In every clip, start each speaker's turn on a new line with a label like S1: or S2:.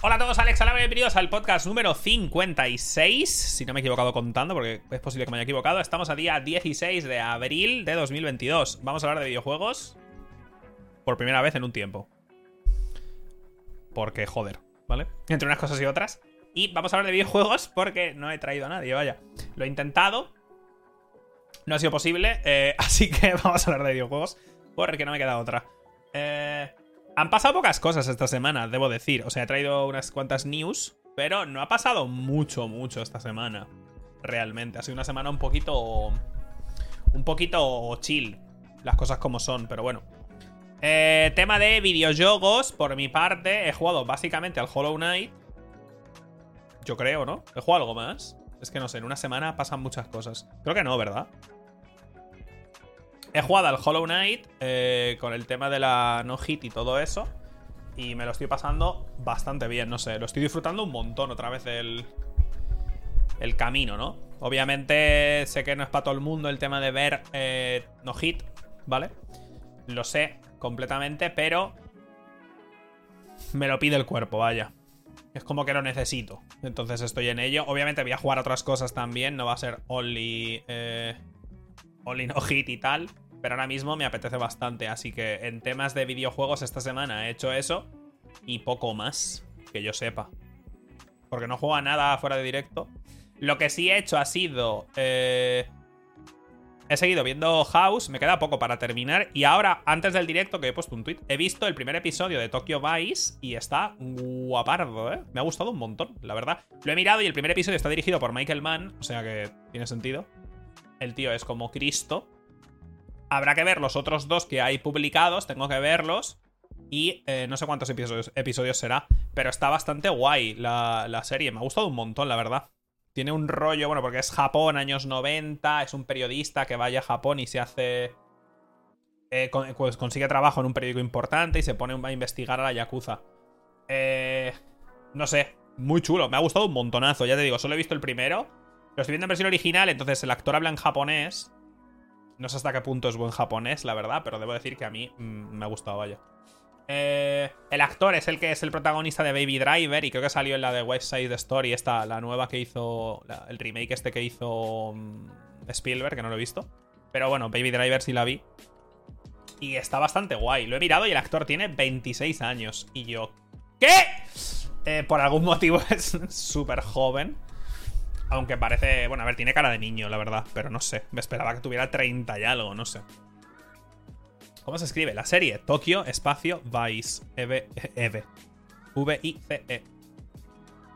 S1: Hola a todos, Alex Alaba, bienvenidos al podcast número 56. Si no me he equivocado contando, porque es posible que me haya equivocado. Estamos a día 16 de abril de 2022. Vamos a hablar de videojuegos por primera vez en un tiempo. Porque, joder, ¿vale? Entre unas cosas y otras. Y vamos a hablar de videojuegos porque no he traído a nadie, vaya. Lo he intentado. No ha sido posible. eh, así que vamos a hablar de videojuegos. Porque no me queda otra. Eh. Han pasado pocas cosas esta semana, debo decir. O sea, he traído unas cuantas news, pero no ha pasado mucho, mucho esta semana. Realmente. Ha sido una semana un poquito. Un poquito chill. Las cosas como son, pero bueno. Eh, tema de videojuegos, por mi parte, he jugado básicamente al Hollow Knight. Yo creo, ¿no? ¿He jugado algo más? Es que no sé, en una semana pasan muchas cosas. Creo que no, ¿verdad? He jugado al Hollow Knight eh, con el tema de la no hit y todo eso. Y me lo estoy pasando bastante bien, no sé. Lo estoy disfrutando un montón otra vez el, el camino, ¿no? Obviamente sé que no es para todo el mundo el tema de ver eh, no hit, ¿vale? Lo sé completamente, pero me lo pide el cuerpo, vaya. Es como que lo necesito. Entonces estoy en ello. Obviamente voy a jugar otras cosas también. No va a ser only... Eh, only hit y tal. Pero ahora mismo me apetece bastante. Así que en temas de videojuegos esta semana he hecho eso. Y poco más. Que yo sepa. Porque no juego a nada fuera de directo. Lo que sí he hecho ha sido... Eh, he seguido viendo House. Me queda poco para terminar. Y ahora, antes del directo, que he puesto un tweet, he visto el primer episodio de Tokyo Vice. Y está guapardo, ¿eh? Me ha gustado un montón, la verdad. Lo he mirado y el primer episodio está dirigido por Michael Mann. O sea que tiene sentido. El tío es como Cristo. Habrá que ver los otros dos que hay publicados, tengo que verlos. Y eh, no sé cuántos episodios, será, pero está bastante guay la, la, serie. Me ha gustado un montón, la verdad. Tiene un rollo, bueno, porque es Japón, años 90, es un periodista que vaya a Japón y se hace... Eh, con, pues consigue trabajo en un periódico importante y se pone a investigar a la Yakuza. Eh, no sé, muy chulo, me ha gustado un montonazo, ya te digo, solo he visto el primero. Lo estoy viendo en versión original, entonces el actor habla en japonés. No sé hasta qué punto es buen japonés, la verdad, pero debo decir que a mí mmm, me ha gustado, vaya. Eh, el actor es el que es el protagonista de Baby Driver y creo que salió en la de West Side Story, esta, la nueva que hizo, el remake este que hizo um, Spielberg, que no lo he visto. Pero bueno, Baby Driver sí la vi. Y está bastante guay. Lo he mirado y el actor tiene 26 años. Y yo, ¿qué? Eh, por algún motivo es súper joven. Aunque parece. Bueno, a ver, tiene cara de niño, la verdad. Pero no sé. Me esperaba que tuviera 30 y algo, no sé. ¿Cómo se escribe? La serie Tokio Espacio Vice. Eve. Eve. V-I-C-E.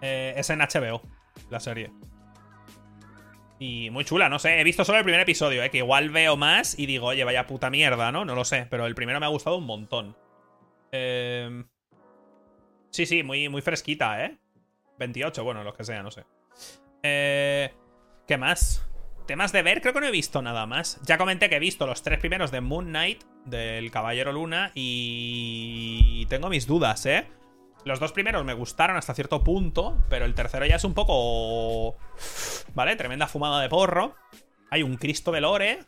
S1: Eh, es en HBO, la serie. Y muy chula, no sé. He visto solo el primer episodio, eh. Que igual veo más y digo, oye, vaya puta mierda, ¿no? No lo sé. Pero el primero me ha gustado un montón. Eh. Sí, sí, muy, muy fresquita, ¿eh? 28, bueno, lo que sea, no sé. Eh, ¿Qué más? Temas de ver, creo que no he visto nada más. Ya comenté que he visto los tres primeros de Moon Knight, del Caballero Luna, y tengo mis dudas, ¿eh? Los dos primeros me gustaron hasta cierto punto, pero el tercero ya es un poco... ¿Vale? Tremenda fumada de porro. Hay un Cristo de Lore,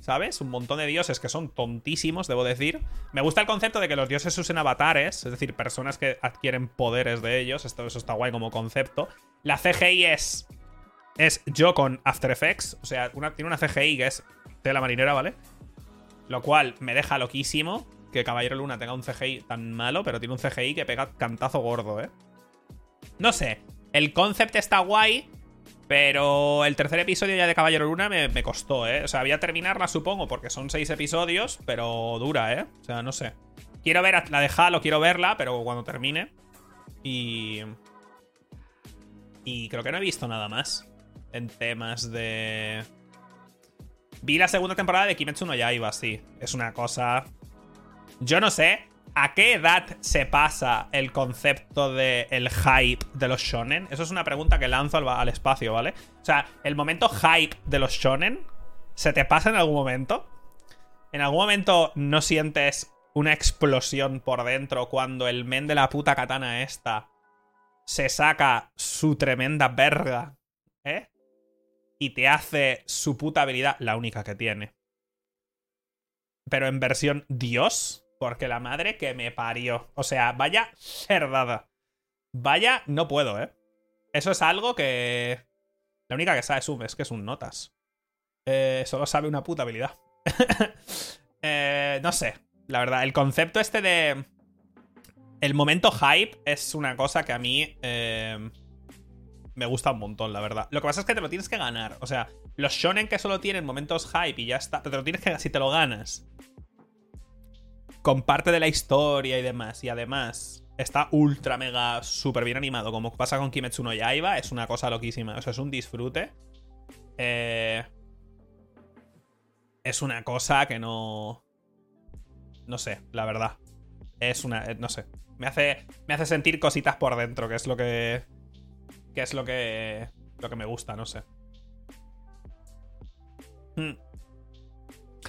S1: ¿sabes? Un montón de dioses que son tontísimos, debo decir. Me gusta el concepto de que los dioses usen avatares, es decir, personas que adquieren poderes de ellos. Esto, eso está guay como concepto. La CGI es. Es yo con After Effects. O sea, tiene una CGI que es tela marinera, ¿vale? Lo cual me deja loquísimo que Caballero Luna tenga un CGI tan malo, pero tiene un CGI que pega cantazo gordo, ¿eh? No sé. El concept está guay, pero el tercer episodio ya de Caballero Luna me, costó, ¿eh? O sea, voy a terminarla, supongo, porque son seis episodios, pero dura, ¿eh? O sea, no sé. Quiero ver la de quiero verla, pero cuando termine. Y. Y creo que no he visto nada más. En temas de. Vi la segunda temporada de Kimetsu no Yaiba, sí. Es una cosa. Yo no sé a qué edad se pasa el concepto de el hype de los shonen. Eso es una pregunta que lanzo al, al espacio, ¿vale? O sea, el momento hype de los shonen. ¿Se te pasa en algún momento? ¿En algún momento no sientes una explosión por dentro cuando el men de la puta katana esta se saca su tremenda verga, ¿eh? Y te hace su puta habilidad, la única que tiene. Pero en versión Dios, porque la madre que me parió. O sea, vaya cerdada. Vaya, no puedo, ¿eh? Eso es algo que... La única que sabe Zoom es que es un notas. Eh, solo sabe una puta habilidad. eh, no sé, la verdad, el concepto este de... El momento hype es una cosa que a mí eh, me gusta un montón, la verdad. Lo que pasa es que te lo tienes que ganar. O sea, los shonen que solo tienen momentos hype y ya está. Te lo tienes que si te lo ganas. Con parte de la historia y demás. Y además está ultra mega super bien animado. Como pasa con Kimetsu no Yaiba. Es una cosa loquísima. O sea, es un disfrute. Eh, es una cosa que no. No sé, la verdad. Es una. No sé. Me hace, me hace sentir cositas por dentro, que es lo que. Que es lo que. Lo que me gusta, no sé. Hmm.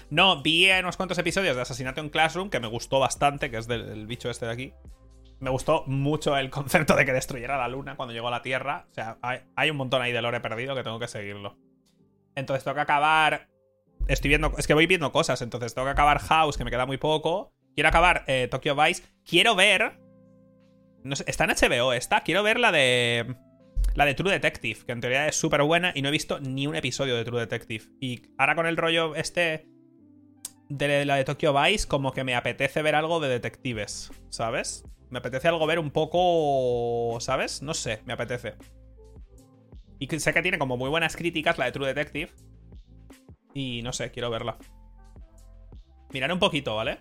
S1: No, vi unos cuantos episodios de Asesinato en Classroom que me gustó bastante, que es del, bicho este de aquí. Me gustó mucho el concepto de que destruyera la luna cuando llegó a la Tierra. O sea, hay, un montón ahí de lore perdido que tengo que seguirlo. Entonces tengo que acabar. Estoy viendo. Es que voy viendo cosas. Entonces tengo que acabar House, que me queda muy poco. Quiero acabar eh, Tokyo Vice. Quiero ver. No está en HBO esta. Quiero ver la de. La de True Detective, que en teoría es súper buena y no he visto ni un episodio de True Detective. Y ahora con el rollo este de la de Tokyo Vice, como que me apetece ver algo de detectives, ¿sabes? Me apetece algo ver un poco, ¿sabes? No sé, me apetece. Y sé que tiene como muy buenas críticas la de True Detective. Y no sé, quiero verla. Mirar un poquito, ¿vale?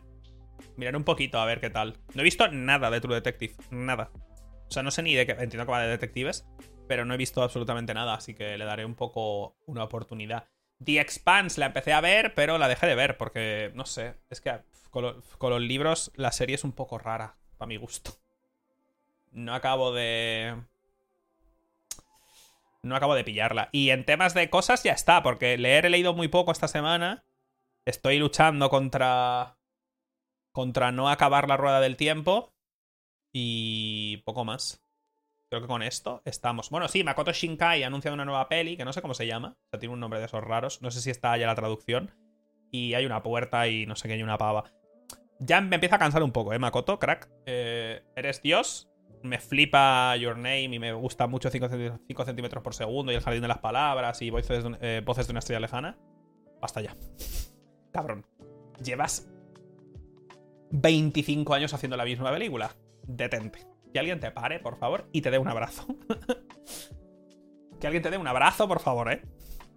S1: Mirar un poquito a ver qué tal. No he visto nada de True Detective. Nada. O sea, no sé ni de qué. Entiendo que va de detectives. Pero no he visto absolutamente nada. Así que le daré un poco una oportunidad. The Expanse la empecé a ver, pero la dejé de ver. Porque, no sé. Es que con, los libros la serie es un poco rara. Para mi gusto. No acabo de. No acabo de pillarla. Y en temas de cosas ya está, porque leer he leído muy poco esta semana. Estoy luchando contra contra no acabar la rueda del tiempo. Y poco más. Creo que con esto estamos. Bueno, sí, Makoto Shinkai ha anunciado una nueva peli, que no sé cómo se llama. O sea, tiene un nombre de esos raros. No sé si está ya la traducción. Y hay una puerta y no sé qué, hay una pava. Ya me empieza a cansar un poco, ¿eh, Makoto? Crack. Eh, eres Dios. Me flipa Your Name y me gusta mucho 5 centímetros por segundo y el jardín de las palabras y voces de, eh, voces de una estrella lejana. Basta ya. Cabrón. Llevas 25 años haciendo la misma película. Detente. Que alguien te pare, por favor, y te dé un abrazo. que alguien te dé un abrazo, por favor, ¿eh?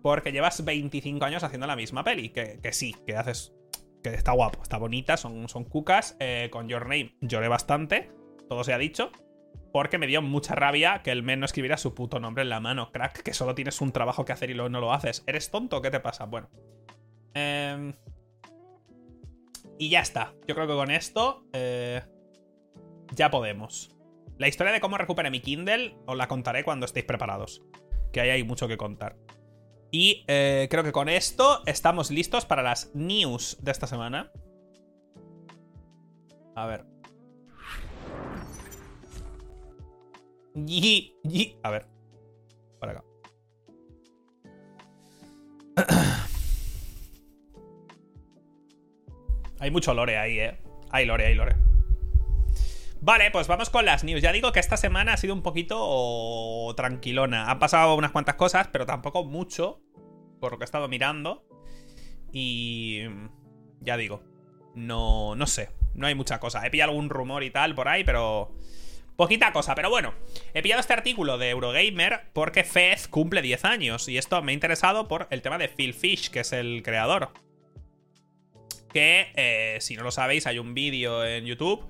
S1: Porque llevas 25 años haciendo la misma peli. Que, sí, que haces. Que está guapo, está bonita, son, son cucas. Eh, con Your Name lloré bastante, todo se ha dicho. Porque me dio mucha rabia que el men no escribiera su puto nombre en la mano. Crack, que solo tienes un trabajo que hacer y luego no lo haces. ¿Eres tonto? ¿Qué te pasa? Bueno. Eh, y ya está. Yo creo que con esto eh, ya podemos. La historia de cómo recupere mi Kindle os la contaré cuando estéis preparados. Que ahí hay mucho que contar. Y eh, creo que con esto estamos listos para las news de esta semana. A ver. Y, y, a ver. Por acá. Hay mucho lore ahí, ¿eh? Hay lore, hay lore. Vale, pues vamos con las news. Ya digo que esta semana ha sido un poquito tranquilona. Han pasado unas cuantas cosas, pero tampoco mucho, por lo que he estado mirando. Y ya digo, no, no sé, no hay mucha cosa. He pillado algún rumor y tal por ahí, pero poquita cosa. Pero bueno, he pillado este artículo de Eurogamer porque Fez cumple 10 años. Y esto me ha interesado por el tema de Phil Fish, que es el creador que, eh, si no lo sabéis, hay un vídeo en YouTube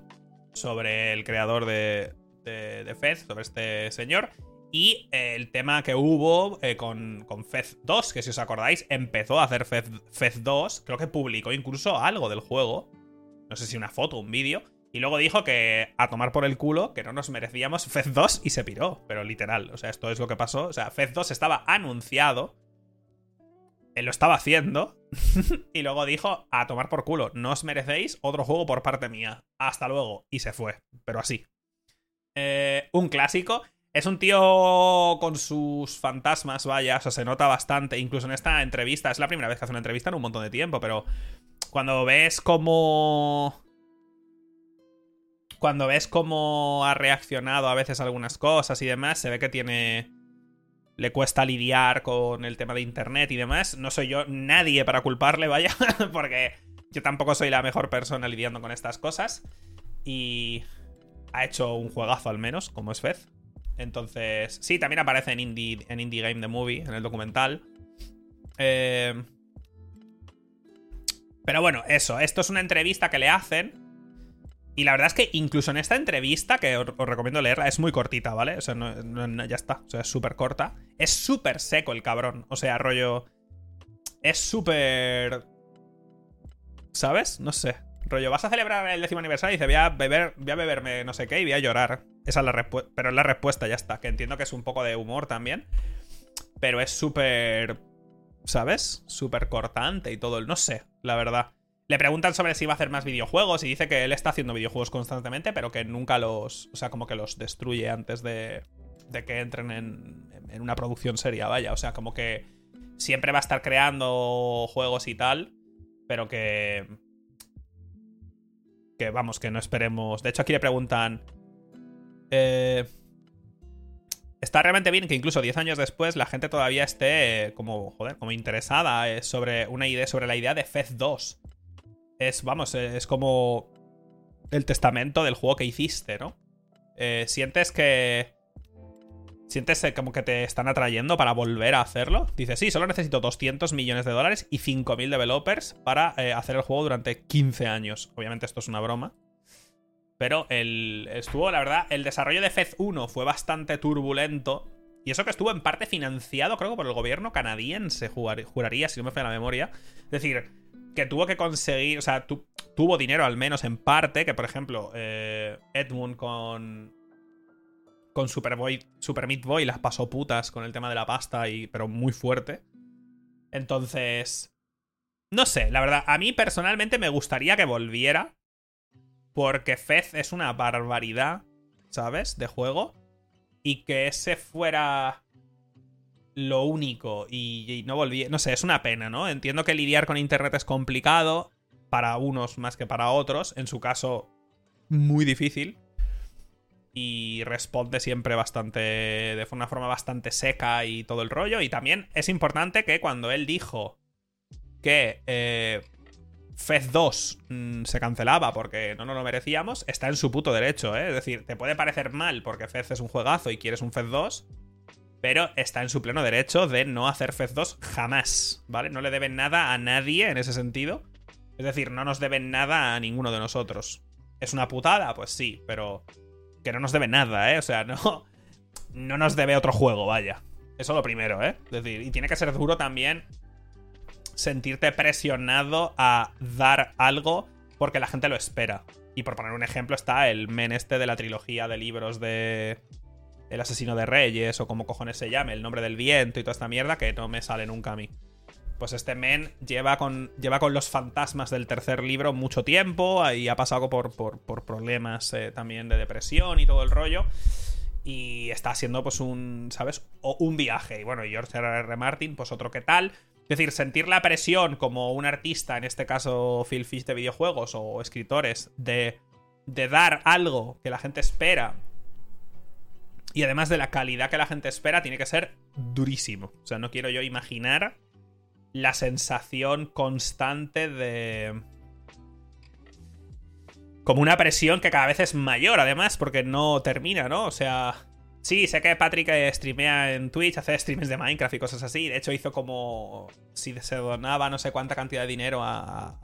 S1: sobre el creador de, de, Fez, sobre este señor. Y el tema que hubo eh, con, con, Fez 2, que si os acordáis, empezó a hacer Fez, Fez 2. Creo que publicó incluso algo del juego. No sé si una foto, un vídeo. Y luego dijo que a tomar por el culo, que no nos merecíamos Fez 2 y se piró. Pero literal, o sea, esto es lo que pasó. O sea, Fez 2 estaba anunciado él lo estaba haciendo y luego dijo, a tomar por culo, no os merecéis otro juego por parte mía. Hasta luego. Y se fue, pero así. Eh, un clásico. Es un tío con sus fantasmas, vaya, o sea, se nota bastante. Incluso en esta entrevista, es la primera vez que hace una entrevista en un montón de tiempo, pero cuando ves cómo... cuando ves cómo ha reaccionado a veces algunas cosas y demás, se ve que tiene... Le cuesta lidiar con el tema de internet y demás. No soy yo nadie para culparle, vaya, porque yo tampoco soy la mejor persona lidiando con estas cosas. Y ha hecho un juegazo al menos, como es Fez. Entonces, sí, también aparece en Indie, en Indie Game The Movie, en el documental. Eh... Pero bueno, eso, esto es una entrevista que le hacen y la verdad es que incluso en esta entrevista, que os, recomiendo leerla, es muy cortita, ¿vale? O sea, no, ya está. O sea, es súper corta. Es súper seco el cabrón. O sea, rollo. Es súper. ¿Sabes? No sé. Rollo, vas a celebrar el décimo aniversario y dice, voy a beber, voy a beberme no sé qué y voy a llorar. Esa es la respuesta. Pero es la respuesta, ya está. Que entiendo que es un poco de humor también. Pero es súper. ¿Sabes? Súper cortante y todo. No sé, la verdad. Le preguntan sobre si va a hacer más videojuegos y dice que él está haciendo videojuegos constantemente, pero que nunca los. O sea, como que los destruye antes de, de que entren en, una producción seria, vaya. O sea, como que siempre va a estar creando juegos y tal, pero que. Que vamos, que no esperemos. De hecho, aquí le preguntan. Eh, está realmente bien que incluso 10 años después la gente todavía esté como, joder, como interesada eh, sobre una idea, sobre la idea de Fez 2 es, vamos, es como el testamento del juego que hiciste, ¿no? Eh, sientes que... Sientes como que te están atrayendo para volver a hacerlo. Dice, sí, solo necesito 200 millones de dólares y 5.000 developers para eh, hacer el juego durante 15 años. Obviamente esto es una broma. Pero el, estuvo, la verdad, el desarrollo de Fez 1 fue bastante turbulento. Y eso que estuvo en parte financiado, creo que por el gobierno canadiense, juraría, si no me falla la memoria. Es decir, que tuvo que conseguir, o sea, tuvo dinero al menos en parte, que por ejemplo, eh, Edmund con con Superboy, Super Meat Boy las pasó putas con el tema de la pasta, y, pero muy fuerte. Entonces, no sé, la verdad, a mí personalmente me gustaría que volviera, porque Fez es una barbaridad, ¿sabes? De juego. Y que ese fuera lo único y, no volví. No sé, es una pena, ¿no? Entiendo que lidiar con internet es complicado para unos más que para otros. En su caso, muy difícil. Y responde siempre bastante. de una forma bastante seca y todo el rollo. Y también es importante que cuando él dijo que eh, Fez 2 mm, se cancelaba porque no nos lo merecíamos, está en su puto derecho, ¿eh? Es decir, te puede parecer mal porque Fez es un juegazo y quieres un Fez 2 pero está en su pleno derecho de no hacer Fez 2 jamás, ¿vale? No le deben nada a nadie en ese sentido. Es decir, no nos deben nada a ninguno de nosotros. ¿Es una putada? Pues sí, pero que no nos debe nada, ¿eh? O sea, no, no nos debe otro juego, vaya. Eso lo primero, ¿eh? Es decir, y tiene que ser duro también sentirte presionado a dar algo porque la gente lo espera. Y por poner un ejemplo está el men este de la trilogía de libros de el asesino de reyes o como cojones se llame, el nombre del viento y toda esta mierda que no me sale nunca a mí. Pues este men lleva con, lleva con los fantasmas del tercer libro mucho tiempo y ha pasado por, por, problemas eh, también de depresión y todo el rollo. Y está haciendo pues un, ¿sabes? Un viaje. Y bueno, George R. R. Martin, pues otro que tal. Es decir, sentir la presión como un artista, en este caso Phil Fish de videojuegos o escritores, de, de dar algo que la gente espera y además de la calidad que la gente espera, tiene que ser durísimo. O sea, no quiero yo imaginar la sensación constante de... Como una presión que cada vez es mayor, además, porque no termina, ¿no? O sea... Sí, sé que Patrick streamea en Twitch, hace streams de Minecraft y cosas así. De hecho, hizo como. Si se donaba no sé cuánta cantidad de dinero a,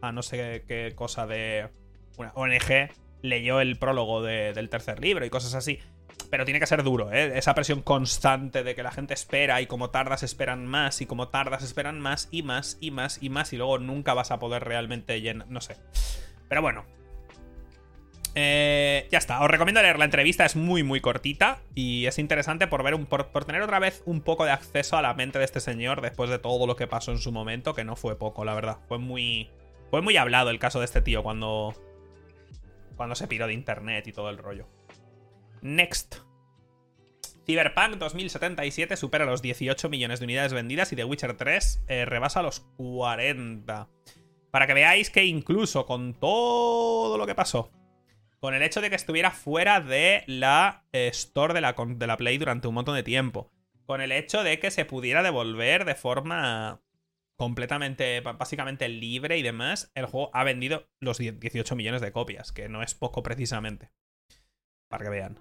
S1: a, no sé qué cosa de una ONG, leyó el prólogo del tercer libro y cosas así. Pero tiene que ser duro, ¿eh? Esa presión constante de que la gente espera y como tardas esperan más y como tardas esperan más y más y más y más y luego nunca vas a poder realmente llenar... No sé. Pero bueno. Eh, ya está, os recomiendo leer la entrevista, es muy muy cortita y es interesante por ver un, por, tener otra vez un poco de acceso a la mente de este señor después de todo lo que pasó en su momento, que no fue poco, la verdad. Fue muy. Fue muy hablado el caso de este tío cuando. Cuando se piró de internet y todo el rollo. Next. Cyberpunk 2077 supera los 18 millones de unidades vendidas y The Witcher 3 eh, rebasa los 40. Para que veáis que incluso con todo lo que pasó con el hecho de que estuviera fuera de la eh, store de la, de la Play durante un montón de tiempo, con el hecho de que se pudiera devolver de forma completamente, básicamente libre y demás, el juego ha vendido los 18 millones de copias, que no es poco precisamente. Para que vean.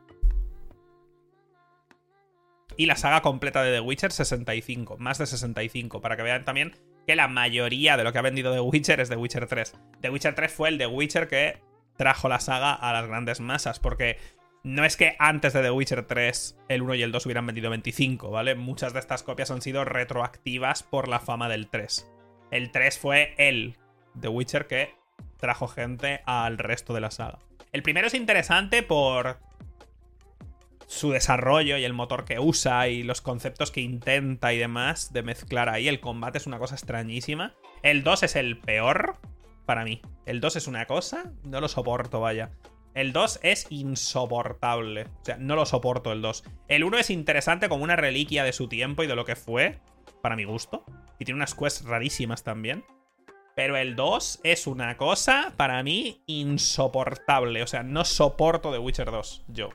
S1: Y la saga completa de The Witcher, 65, más de 65, para que vean también que la mayoría de lo que ha vendido The Witcher es The Witcher 3. The Witcher 3 fue el The Witcher que trajo la saga a las grandes masas, porque no es que antes de The Witcher 3 el 1 y el 2 hubieran vendido 25, ¿vale? Muchas de estas copias han sido retroactivas por la fama del 3. El 3 fue el The Witcher que trajo gente al resto de la saga. El primero es interesante por su desarrollo y el motor que usa y los conceptos que intenta y demás de mezclar ahí. El combate es una cosa extrañísima. El 2 es el peor para mí. El 2 es una cosa, no lo soporto, vaya. El 2 es insoportable. O sea, no lo soporto el 2. El 1 es interesante como una reliquia de su tiempo y de lo que fue, para mi gusto. Y tiene unas quests rarísimas también. Pero el 2 es una cosa, para mí, insoportable. O sea, no soporto The Witcher 2, yo.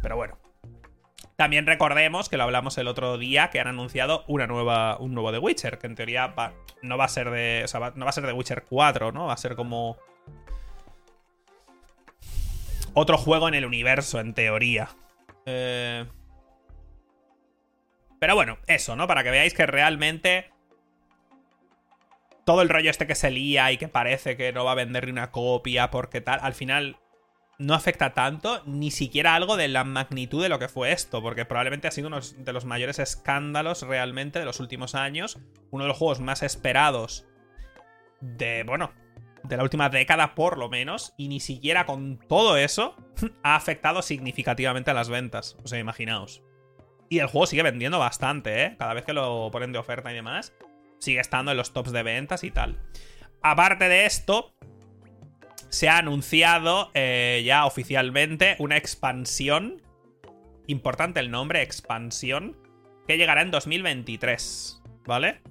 S1: Pero bueno. También recordemos, que lo hablamos el otro día, que han anunciado una nueva, un nuevo The Witcher, que en teoría no va a ser de. No va a ser The Witcher 4, ¿no? Va a ser como otro juego en el universo, en teoría. Eh, pero bueno, eso, ¿no? Para que veáis que realmente todo el rollo este que se lía y que parece que no va a vender ni una copia porque tal, al final no afecta tanto, ni siquiera algo de la magnitud de lo que fue esto, porque probablemente ha sido uno de los mayores escándalos realmente de los últimos años, uno de los juegos más esperados de, bueno, de la última década por lo menos, y ni siquiera con todo eso ha afectado significativamente a las ventas. O sea, imaginaos. Y el juego sigue vendiendo bastante, ¿eh? Cada vez que lo ponen de oferta y demás, sigue estando en los tops de ventas y tal. Aparte de esto, se ha anunciado eh, ya oficialmente una expansión. Importante el nombre, expansión. Que llegará en 2023, ¿vale?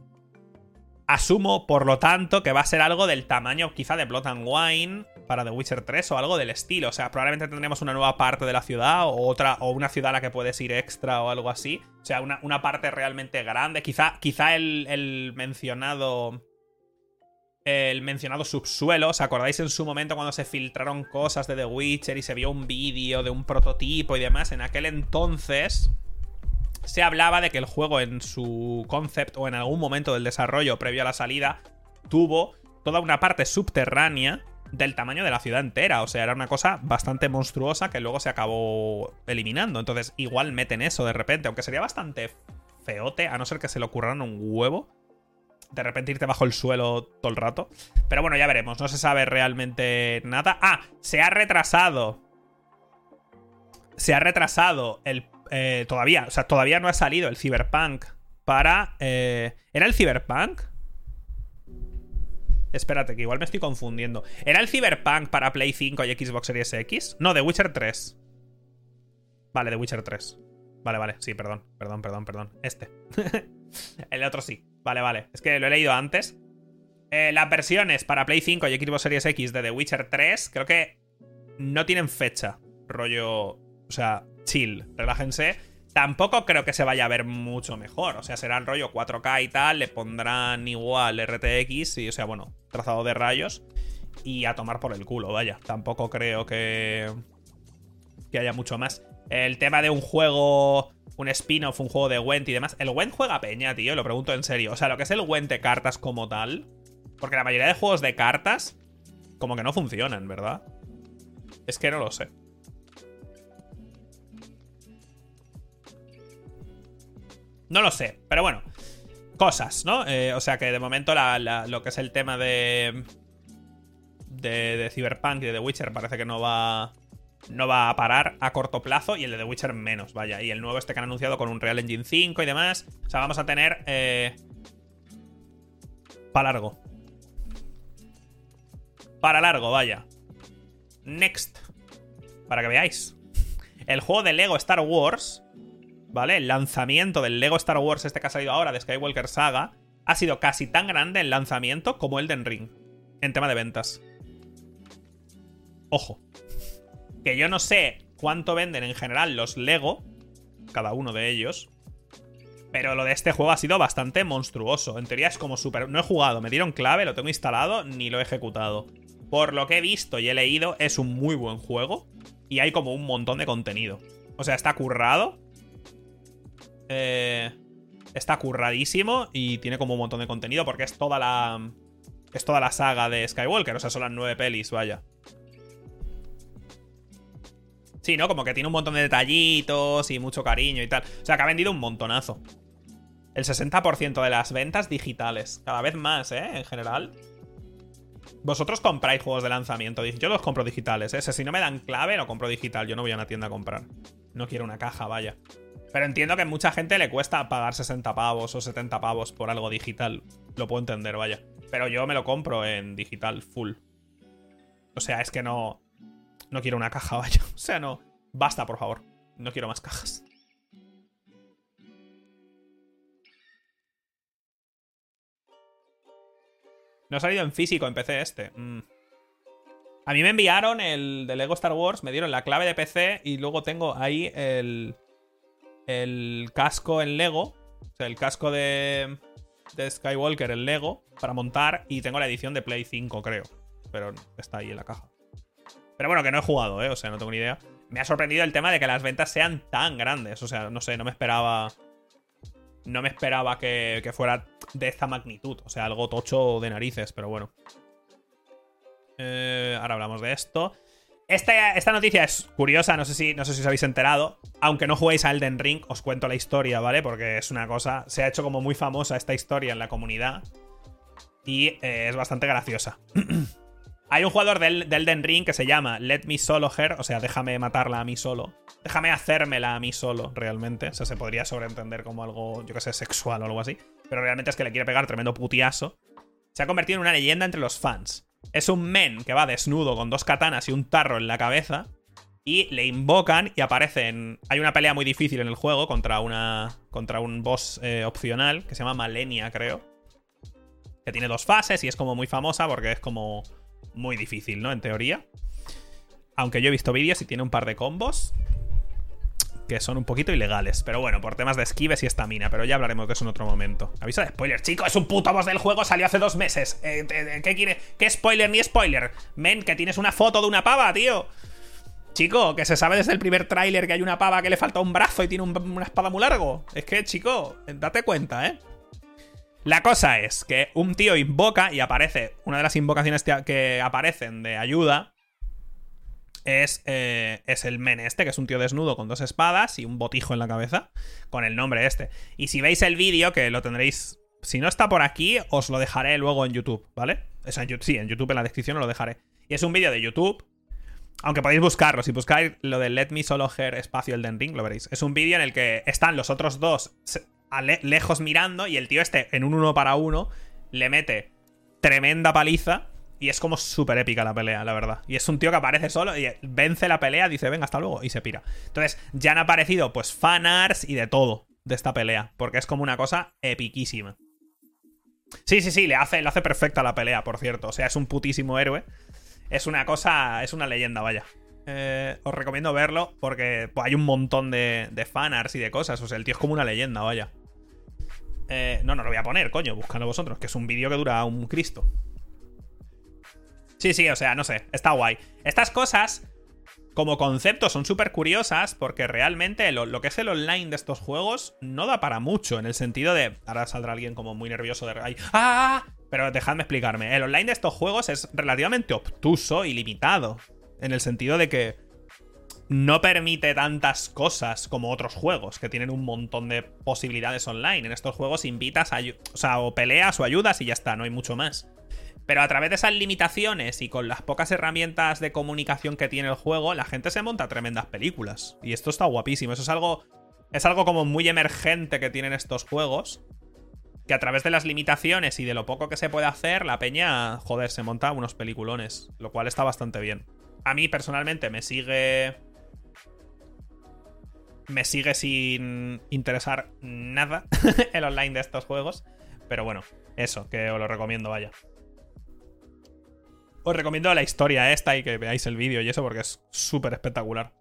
S1: Asumo, por lo tanto, que va a ser algo del tamaño quizá de Blood and Wine para The Witcher 3 o algo del estilo. O sea, probablemente tendremos una nueva parte de la ciudad o otra, o una ciudad a la que puedes ir extra o algo así. O sea, una, parte realmente grande. Quizá, quizá el, el mencionado el mencionado subsuelo. ¿Os acordáis en su momento cuando se filtraron cosas de The Witcher y se vio un vídeo de un prototipo y demás? En aquel entonces se hablaba de que el juego en su concept o en algún momento del desarrollo previo a la salida tuvo toda una parte subterránea del tamaño de la ciudad entera. O sea, era una cosa bastante monstruosa que luego se acabó eliminando. Entonces, igual meten eso de repente, aunque sería bastante feote, a no ser que se le ocurran un huevo. De repente irte bajo el suelo todo el rato. Pero bueno, ya veremos. No se sabe realmente nada. Ah, se ha retrasado. Se ha retrasado el eh, todavía, o sea, todavía no ha salido el Cyberpunk para... Eh, ¿Era el Cyberpunk? Espérate, que igual me estoy confundiendo. ¿Era el Cyberpunk para Play 5 y Xbox Series X? No, The Witcher 3. Vale, The Witcher 3. Vale, vale, sí, perdón, perdón, perdón, perdón. Este. el otro sí. Vale, vale. Es que lo he leído antes. Eh, las versiones para Play 5 y Xbox Series X de The Witcher 3 creo que no tienen fecha. Rollo... O sea, chill, relájense. Tampoco creo que se vaya a ver mucho mejor. O sea, será el rollo 4K y tal. Le pondrán igual RTX y, o sea, bueno, trazado de rayos. Y a tomar por el culo, vaya. Tampoco creo que. que haya mucho más. El tema de un juego. Un spin-off, un juego de Went y demás. El Went juega peña, tío. Lo pregunto en serio. O sea, lo que es el Went de cartas como tal. Porque la mayoría de juegos de cartas. Como que no funcionan, ¿verdad? Es que no lo sé. No lo sé, pero bueno. Cosas, ¿no? Eh, o sea que de momento lo que es el tema de, de, Cyberpunk y de The Witcher parece que no va no va a parar a corto plazo y el de The Witcher menos, vaya. Y el nuevo este que han anunciado con un Real Engine 5 y demás. O sea, vamos a tener... Eh, para largo. Para largo, vaya. Next. Para que veáis. El juego de Lego Star Wars ¿vale? El lanzamiento del Lego Star Wars, este que ha salido ahora, de Skywalker Saga, ha sido casi tan grande el lanzamiento como el Den Ring, en tema de ventas. Ojo. Que yo no sé cuánto venden en general los Lego, cada uno de ellos. Pero lo de este juego ha sido bastante monstruoso. En teoría es como súper... No he jugado, me dieron clave, lo tengo instalado, ni lo he ejecutado. Por lo que he visto y he leído, es un muy buen juego. Y hay como un montón de contenido. O sea, está currado. Eh, está curradísimo y tiene como un montón de contenido porque es toda la... Es toda la saga de Skywalker, o sea, son las nueve pelis, vaya. Sí, ¿no? Como que tiene un montón de detallitos y mucho cariño y tal. O sea, que ha vendido un montonazo. El 60% de las ventas digitales. Cada vez más, ¿eh? En general. Vosotros compráis juegos de lanzamiento. Yo los compro digitales, ¿eh? Si no me dan clave, lo compro digital. Yo no voy a una tienda a comprar. No quiero una caja, vaya. Pero entiendo que a mucha gente le cuesta pagar 60 pavos o 70 pavos por algo digital. Lo puedo entender, vaya. Pero yo me lo compro en digital full. O sea, es que no. No quiero una caja, vaya. O sea, no. Basta, por favor. No quiero más cajas. No ha salido en físico en PC este. Mm. A mí me enviaron el de Lego Star Wars, me dieron la clave de PC y luego tengo ahí el, el casco en Lego. O sea, el casco de, de Skywalker en Lego para montar y tengo la edición de Play 5, creo. Pero está ahí en la caja. Pero bueno, que no he jugado, ¿eh? O sea, no tengo ni idea. Me ha sorprendido el tema de que las ventas sean tan grandes. O sea, no sé, no me esperaba no me esperaba que, fuera de esta magnitud. O sea, algo tocho de narices, pero bueno. Eh, ahora hablamos de esto. Esta, noticia es curiosa, no sé, si, no sé si os habéis enterado. Aunque no juguéis a Elden Ring, os cuento la historia, ¿vale? Porque es una cosa. Se ha hecho como muy famosa esta historia en la comunidad. Y eh, es bastante graciosa. Hay un jugador del, Elden Ring que se llama Let Me Solo Her, o sea, déjame matarla a mí solo. Déjame hacérmela a mí solo, realmente. O sea, se podría sobreentender como algo, yo que sé, sexual o algo así. Pero realmente es que le quiere pegar tremendo putiazo. Se ha convertido en una leyenda entre los fans. Es un men que va desnudo con dos katanas y un tarro en la cabeza. Y le invocan y aparecen. Hay una pelea muy difícil en el juego contra una. contra un boss eh, opcional que se llama Malenia, creo. Que tiene dos fases y es como muy famosa porque es como muy difícil, ¿no? En teoría. Aunque yo he visto vídeos y tiene un par de combos que son un poquito ilegales. Pero bueno, por temas de esquives y estamina. Pero ya hablaremos de eso en otro momento. Aviso de spoiler, chico. Es un puto boss del juego. Salió hace dos meses. Eh, ¿Qué quiere? ¿Qué spoiler ni spoiler? Men, que tienes una foto de una pava, tío. Chico, que se sabe desde el primer tráiler que hay una pava que le falta un brazo y tiene una espada muy largo. Es que, chico, date cuenta, ¿eh? La cosa es que un tío invoca y aparece, una de las invocaciones que aparecen de ayuda es, eh, es el men este, que es un tío desnudo con dos espadas y un botijo en la cabeza, con el nombre este. Y si veis el vídeo, que lo tendréis, si no está por aquí, os lo dejaré luego en YouTube, ¿vale? O sea, sí, en YouTube en la descripción os lo dejaré. Y es un vídeo de YouTube, aunque podéis buscarlo, si buscáis lo de Let Me Solo Her espacio Elden Ring, lo veréis. Es un vídeo en el que están los otros dos lejos mirando y el tío este en un uno para uno le mete tremenda paliza y es como súper épica la pelea, la verdad. Y es un tío que aparece solo y vence la pelea, dice, venga, hasta luego, y se pira. Entonces, ya han aparecido, pues, fanarts y de todo de esta pelea, porque es como una cosa epiquísima. Sí, sí, sí, le hace, le hace perfecta la pelea, por cierto. O sea, es un putísimo héroe. Es una cosa, es una leyenda, vaya. Eh, os recomiendo verlo porque pues, hay un montón de, de fanarts y de cosas. O sea, el tío es como una leyenda, vaya. Eh, no, no lo voy a poner, coño, buscadlo vosotros, que es un vídeo que dura un Cristo. Sí, sí, o sea, no sé, está guay. Estas cosas, como concepto, son súper curiosas porque realmente lo, que es el online de estos juegos no da para mucho, en el sentido de... Ahora saldrá alguien como muy nervioso de... ¡Ah! ¡Ah! Pero dejadme explicarme. El online de estos juegos es relativamente obtuso y limitado. En el sentido de que no permite tantas cosas como otros juegos, que tienen un montón de posibilidades online. En estos juegos invitas a... O sea, peleas o ayudas y ya está, no hay mucho más. Pero a través de esas limitaciones y con las pocas herramientas de comunicación que tiene el juego, la gente se monta tremendas películas. Y esto está guapísimo. Eso es algo. Es algo como muy emergente que tienen estos juegos. Que a través de las limitaciones y de lo poco que se puede hacer, la peña, joder, se monta unos peliculones. Lo cual está bastante bien. A mí personalmente me sigue me sigue sin interesar nada el online de estos juegos. Pero bueno, eso, que os lo recomiendo, vaya. Os recomiendo la historia esta y que veáis el vídeo y eso porque es súper espectacular.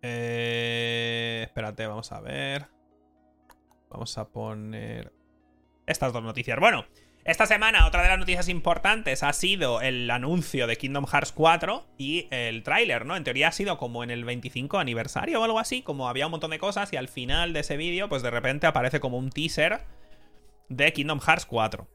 S1: Eh, espérate, vamos a ver. Vamos a poner estas dos noticias. Bueno, esta semana otra de las noticias importantes ha sido el anuncio de Kingdom Hearts 4 y el tráiler, ¿no? En teoría ha sido como en el 25 aniversario o algo así, como había un montón de cosas y al final de ese vídeo pues de repente aparece como un teaser de Kingdom Hearts 4.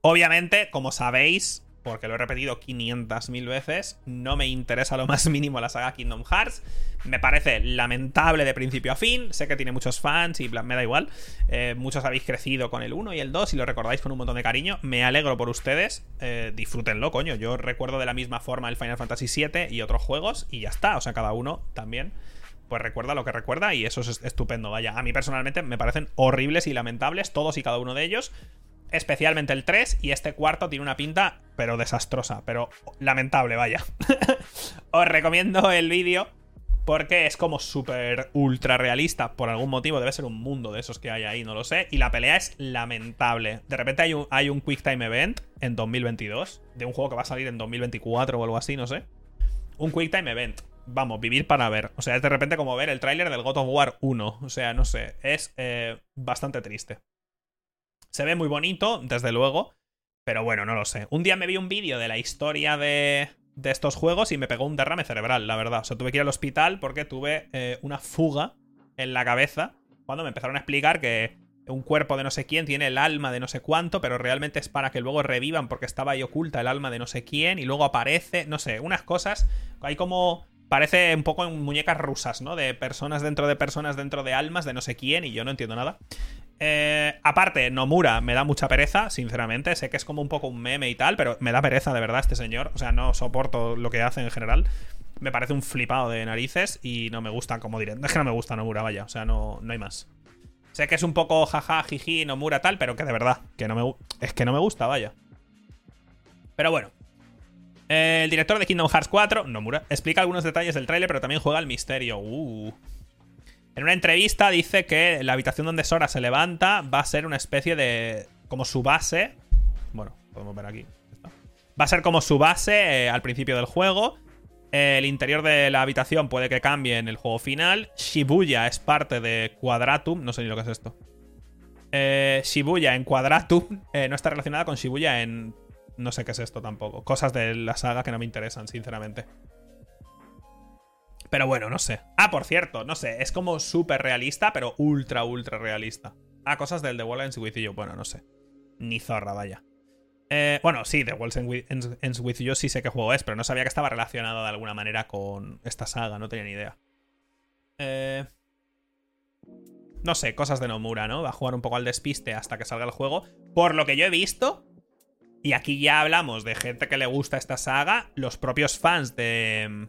S1: Obviamente, como sabéis, porque lo he repetido 500.000 veces, no me interesa lo más mínimo la saga Kingdom Hearts. Me parece lamentable de principio a fin. Sé que tiene muchos fans y me da igual. Eh, muchos habéis crecido con el 1 y el 2 y lo recordáis con un montón de cariño. Me alegro por ustedes. Eh, disfrútenlo, coño. Yo recuerdo de la misma forma el Final Fantasy VII y otros juegos y ya está. O sea, cada uno también. Pues recuerda lo que recuerda y eso es estupendo, vaya. A mí personalmente me parecen horribles y lamentables todos y cada uno de ellos especialmente el 3, y este cuarto tiene una pinta, pero desastrosa, pero lamentable, vaya. Os recomiendo el vídeo porque es como súper ultra realista, por algún motivo, debe ser un mundo de esos que hay ahí, no lo sé, y la pelea es lamentable. De repente hay un, hay un Quick Time Event en 2022, de un juego que va a salir en 2024 o algo así, no sé. Un Quick Time Event. Vamos, vivir para ver. O sea, es de repente como ver el tráiler del God of War 1. O sea, no sé, es eh, bastante triste. Se ve muy bonito, desde luego. Pero bueno, no lo sé. Un día me vi un vídeo de la historia de, de estos juegos y me pegó un derrame cerebral, la verdad. O sea, tuve que ir al hospital porque tuve eh, una fuga en la cabeza cuando me empezaron a explicar que un cuerpo de no sé quién tiene el alma de no sé cuánto, pero realmente es para que luego revivan porque estaba ahí oculta el alma de no sé quién y luego aparece, no sé, unas cosas. Hay como Parece un poco en muñecas rusas, ¿no? De personas dentro de personas dentro de almas de no sé quién y yo no entiendo nada. Eh, aparte, Nomura me da mucha pereza, sinceramente. Sé que es como un poco un meme y tal, pero me da pereza de verdad este señor. O sea, no soporto lo que hace en general. Me parece un flipado de narices y no me gusta como diré. Es que no me gusta Nomura, vaya. O sea, no, no hay más. Sé que es un poco jaja, jiji, Nomura tal, pero que de verdad, que no me, es que no me gusta, vaya. Pero bueno, el director de Kingdom Hearts 4, Nomura, explica algunos detalles del tráiler, pero también juega al misterio. Uh. En una entrevista dice que la habitación donde Sora se levanta va a ser una especie de... como su base. Bueno, podemos ver aquí. Va a ser como su base eh, al principio del juego. El interior de la habitación puede que cambie en el juego final. Shibuya es parte de Quadratum. No sé ni lo que es esto. Eh, Shibuya en Quadratum eh, no está relacionada con Shibuya en no sé qué es esto tampoco. Cosas de la saga que no me interesan, sinceramente. Pero bueno, no sé. Ah, por cierto, no sé. Es como súper realista, pero ultra, ultra realista. Ah, cosas del The Wall Ends With. Bueno, no sé. Ni zorra, vaya. Eh, bueno, sí, The Wall Ends With sí sé qué juego es, pero no sabía que estaba relacionado de alguna manera con esta saga. No tenía ni idea. Eh... No sé, cosas de Nomura, ¿no? Va a jugar un poco al despiste hasta que salga el juego. Por lo que yo he visto, y aquí ya hablamos de gente que le gusta esta saga. Los propios fans de.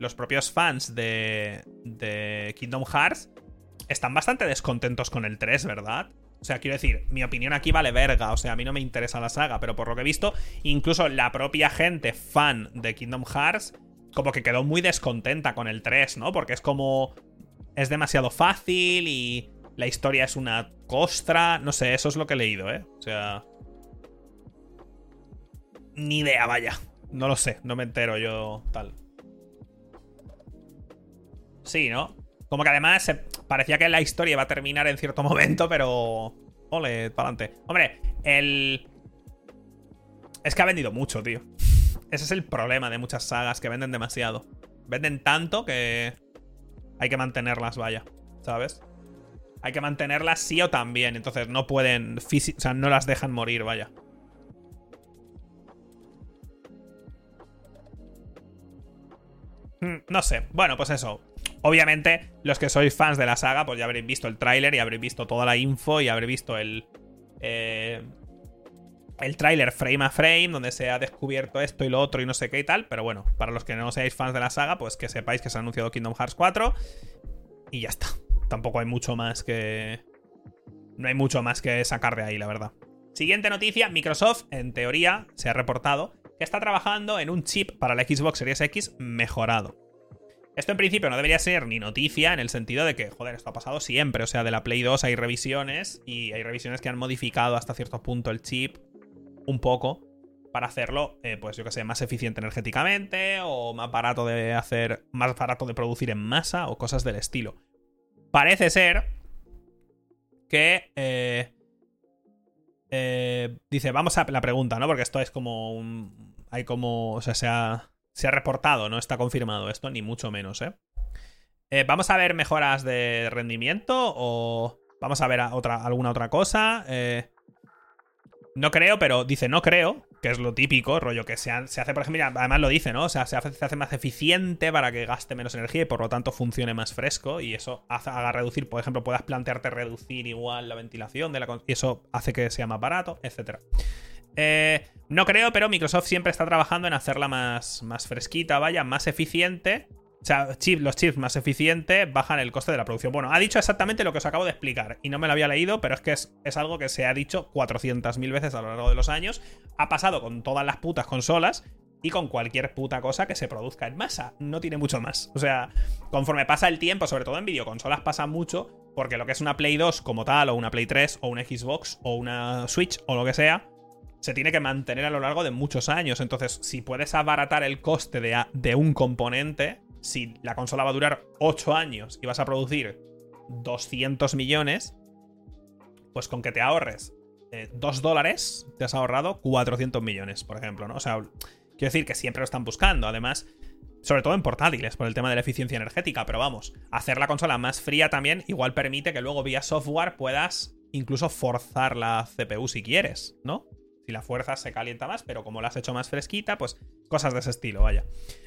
S1: Los propios fans de. de Kingdom Hearts están bastante descontentos con el 3, ¿verdad? O sea, quiero decir, mi opinión aquí vale verga. O sea, a mí no me interesa la saga, pero por lo que he visto, incluso la propia gente fan de Kingdom Hearts, como que quedó muy descontenta con el 3, ¿no? Porque es como. Es demasiado fácil y la historia es una costra. No sé, eso es lo que he leído, ¿eh? O sea. Ni idea, vaya. No lo sé, no me entero yo tal. Sí, ¿no? Como que además parecía que la historia iba a terminar en cierto momento, pero... Ole, para adelante. Hombre, el... Es que ha vendido mucho, tío. Ese es el problema de muchas sagas, que venden demasiado. Venden tanto que hay que mantenerlas, vaya. ¿Sabes? Hay que mantenerlas sí o también. Entonces no pueden... O sea, no las dejan morir, vaya. No sé. Bueno, pues eso. Obviamente, los que sois fans de la saga, pues ya habréis visto el tráiler y habréis visto toda la info y habréis visto el. Eh, el tráiler frame a frame, donde se ha descubierto esto y lo otro y no sé qué y tal. Pero bueno, para los que no seáis fans de la saga, pues que sepáis que se ha anunciado Kingdom Hearts 4. Y ya está. Tampoco hay mucho más que. No hay mucho más que sacar de ahí, la verdad. Siguiente noticia: Microsoft, en teoría, se ha reportado que está trabajando en un chip para la Xbox Series X mejorado. Esto en principio no debería ser ni noticia en el sentido de que, joder, esto ha pasado siempre. O sea, de la Play 2 hay revisiones y hay revisiones que han modificado hasta cierto punto el chip un poco para hacerlo, eh, pues yo que sé, más eficiente energéticamente o más barato de hacer, más barato de producir en masa o cosas del estilo. Parece ser que... Eh, eh, dice, vamos a la pregunta, ¿no? Porque esto es como un... Hay como... O sea, se ha, se ha reportado, no está confirmado esto, ni mucho menos, ¿eh? vamos a ver mejoras de rendimiento o vamos a ver otra, alguna otra cosa? no creo, pero dice no creo, que es lo típico, rollo que se, se hace, por ejemplo, además lo dice, ¿no? O sea, se hace, se hace, más eficiente para que gaste menos energía y por lo tanto funcione más fresco y eso haga reducir, por ejemplo, puedas plantearte reducir igual la ventilación de la... Y eso hace que sea más barato, etc. Eh, no creo, pero Microsoft siempre está trabajando en hacerla más, más fresquita, vaya, más eficiente o sea, los chips más eficientes bajan el coste de la producción. Bueno, ha dicho exactamente lo que os acabo de explicar. Y no me lo había leído, pero es que es, algo que se ha dicho 400.000 veces a lo largo de los años. Ha pasado con todas las putas consolas y con cualquier puta cosa que se produzca en masa. No tiene mucho más. O sea, conforme pasa el tiempo, sobre todo en videoconsolas pasa mucho, porque lo que es una Play 2 como tal, o una Play 3, o una Xbox, o una Switch, o lo que sea, se tiene que mantener a lo largo de muchos años. Entonces, si puedes abaratar el coste de, de un componente, si la consola va a durar 8 años y vas a producir 200 millones, pues con que te ahorres 2 eh, dólares, te has ahorrado 400 millones, por ejemplo, ¿no? O sea, quiero decir que siempre lo están buscando, además, sobre todo en portátiles, por el tema de la eficiencia energética, pero vamos, hacer la consola más fría también igual permite que luego vía software puedas incluso forzar la CPU si quieres, ¿no? Si la fuerza se calienta más, pero como la has hecho más fresquita, pues cosas de ese estilo, vaya.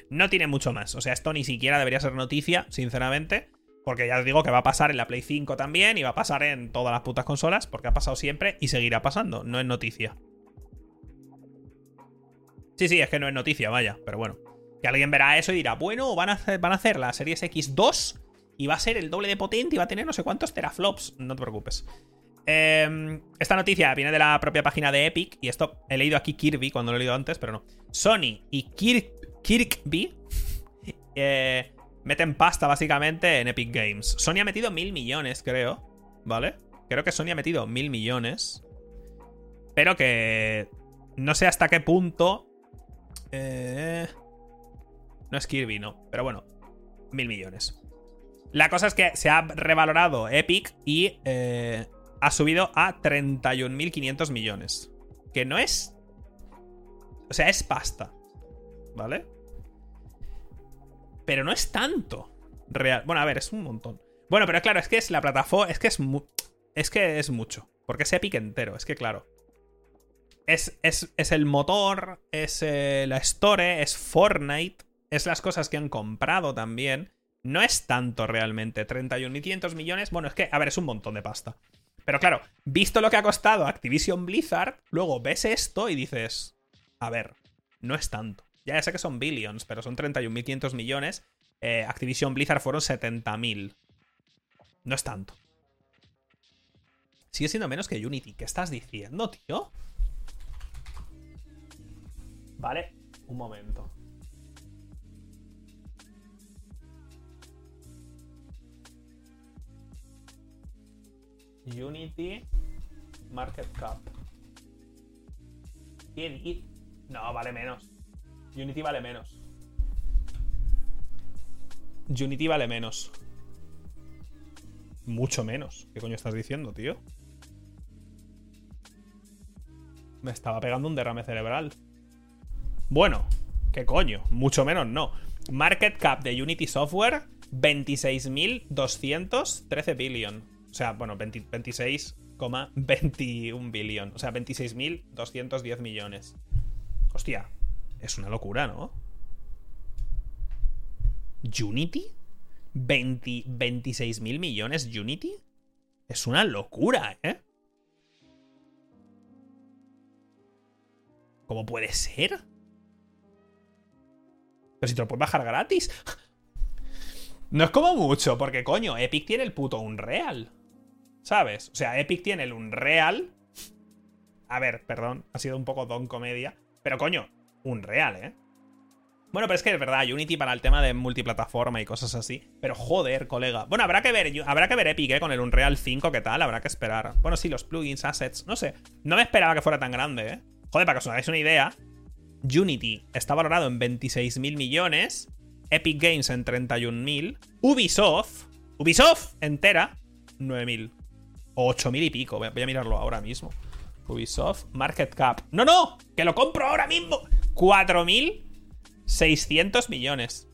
S1: No tiene mucho más. O sea, esto ni siquiera debería ser noticia, sinceramente. Porque ya os digo que va a pasar en la Play 5 también y va a pasar en todas las putas consolas, porque ha pasado siempre y seguirá pasando. No es noticia. Sí, sí, es que no es noticia, vaya, pero bueno. Que alguien verá eso y dirá, bueno, van a hacer, van a hacer la Series X2 y va a ser el doble de potente y va a tener no sé cuántos teraflops. No te preocupes. Em, esta noticia viene de la propia página de Epic. Y esto he leído aquí Kirby cuando lo he leído antes, pero no. Sony y Kirkby eh, meten pasta básicamente en Epic Games. Sony ha metido mil millones, creo. ¿Vale? Creo que Sony ha metido mil millones. Pero que no sé hasta qué punto. Eh, no es Kirby, no. Pero bueno, mil millones. La cosa es que se ha revalorado Epic y eh, ha subido a 31.500 millones. Que no es... O sea, es pasta. ¿Vale? Pero no es tanto. Real. Bueno, a ver, es un montón. Bueno, pero claro, es que es la plataforma. Es que es, es que es mucho. Porque es Epic entero. Es que claro. Es, es, es el motor, es eh, la Store, es Fortnite, es las cosas que han comprado también. No es tanto realmente. 31.500 millones. Bueno, es que, a ver, es un montón de pasta. Pero claro, visto lo que ha costado Activision Blizzard, luego ves esto y dices, a ver, no es tanto. Ya sé que son billions, pero son 31.500 millones. Eh, Activision Blizzard fueron 70.000. No es tanto. Sigue siendo menos que Unity. ¿Qué estás diciendo, tío? Vale, un momento. Unity Market Cap. ¿Qué No, vale menos. Unity vale menos. Unity vale menos. Mucho menos. ¿Qué coño estás diciendo, tío? Me estaba pegando un derrame cerebral. Bueno, ¿qué coño? Mucho menos no. Market cap de Unity Software, 26.213 billion. O sea, bueno, 26,21 billion. O sea, 26.210 millones. Hostia, es una locura, ¿no? ¿Unity? ¿26.000 millones Unity? Es una locura, ¿eh? ¿Cómo puede ser? Pero si te lo puedes bajar gratis. No es como mucho, porque coño, Epic tiene el puto Unreal. ¿Sabes? O sea, Epic tiene el Unreal. A ver, perdón, ha sido un poco don comedia. Pero coño, Unreal, ¿eh? Bueno, pero es que es verdad, Unity para el tema de multiplataforma y cosas así. Pero joder, colega. Bueno, habrá que ver, habrá que ver Epic, ¿eh? Con el Unreal 5, ¿qué tal? Habrá que esperar. Bueno, sí, los plugins, assets, no sé. No me esperaba que fuera tan grande, ¿eh? Joder, para que os hagáis una idea, Unity está valorado en 26.000 millones, Epic Games en 31.000, Ubisoft, Ubisoft entera, 9.000. O 8.000 y pico, voy a mirarlo ahora mismo. Ubisoft, Market Cap. ¡No, no! ¡Que lo compro ahora mismo! 4.600 millones.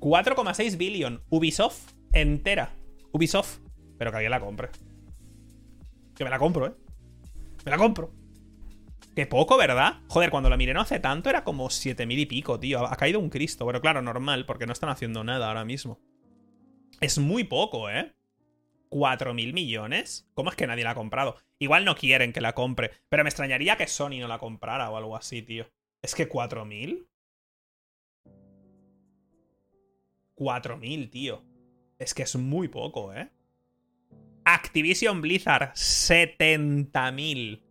S1: 4,6 billion. Ubisoft entera. Ubisoft. Pero que alguien la compre. Que me la compro, ¿eh? Me la compro. Qué poco, ¿verdad? Joder, cuando la miré no hace tanto era como 7000 y pico, tío. Ha caído un Cristo. Pero claro, normal, porque no están haciendo nada ahora mismo. Es muy poco, ¿eh? ¿4.000 millones? ¿Cómo es que nadie la ha comprado? Igual no quieren que la compre, pero me extrañaría que Sony no la comprara o algo así, tío. Es que 4.000. 4.000, tío. Es que es muy poco, ¿eh? Activision Blizzard, 70.000.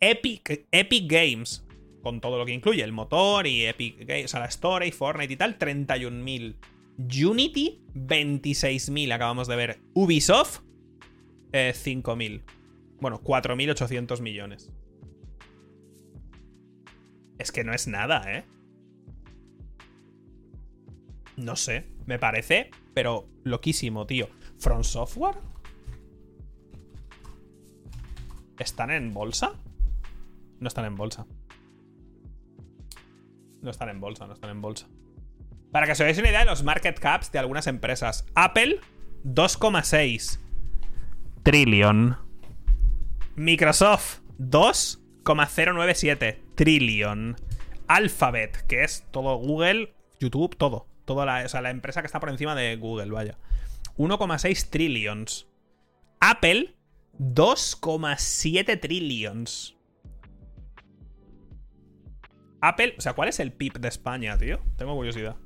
S1: Epic, Epic Games, con todo lo que incluye, el motor y Epic Games, o sea, la Store y Fortnite y tal, 31.000. Unity, 26.000, acabamos de ver. Ubisoft, 5.000. Eh, bueno, 4.800 millones. Es que no es nada, ¿eh? No sé, me parece, pero loquísimo, tío. ¿From Software? ¿Están en bolsa? No están en bolsa. No están en bolsa, no están en bolsa. Para que os hagáis una idea de los market caps de algunas empresas. Apple, 2,6 trillion. Microsoft, 2,097 trillion. Alphabet, que es todo Google, YouTube, todo. Toda la, o sea, la empresa que está por encima de Google, vaya. 1,6 trillions. Apple, 2,7 trillions. Apple, o sea, ¿cuál es el PIB de España, tío? Tengo curiosidad.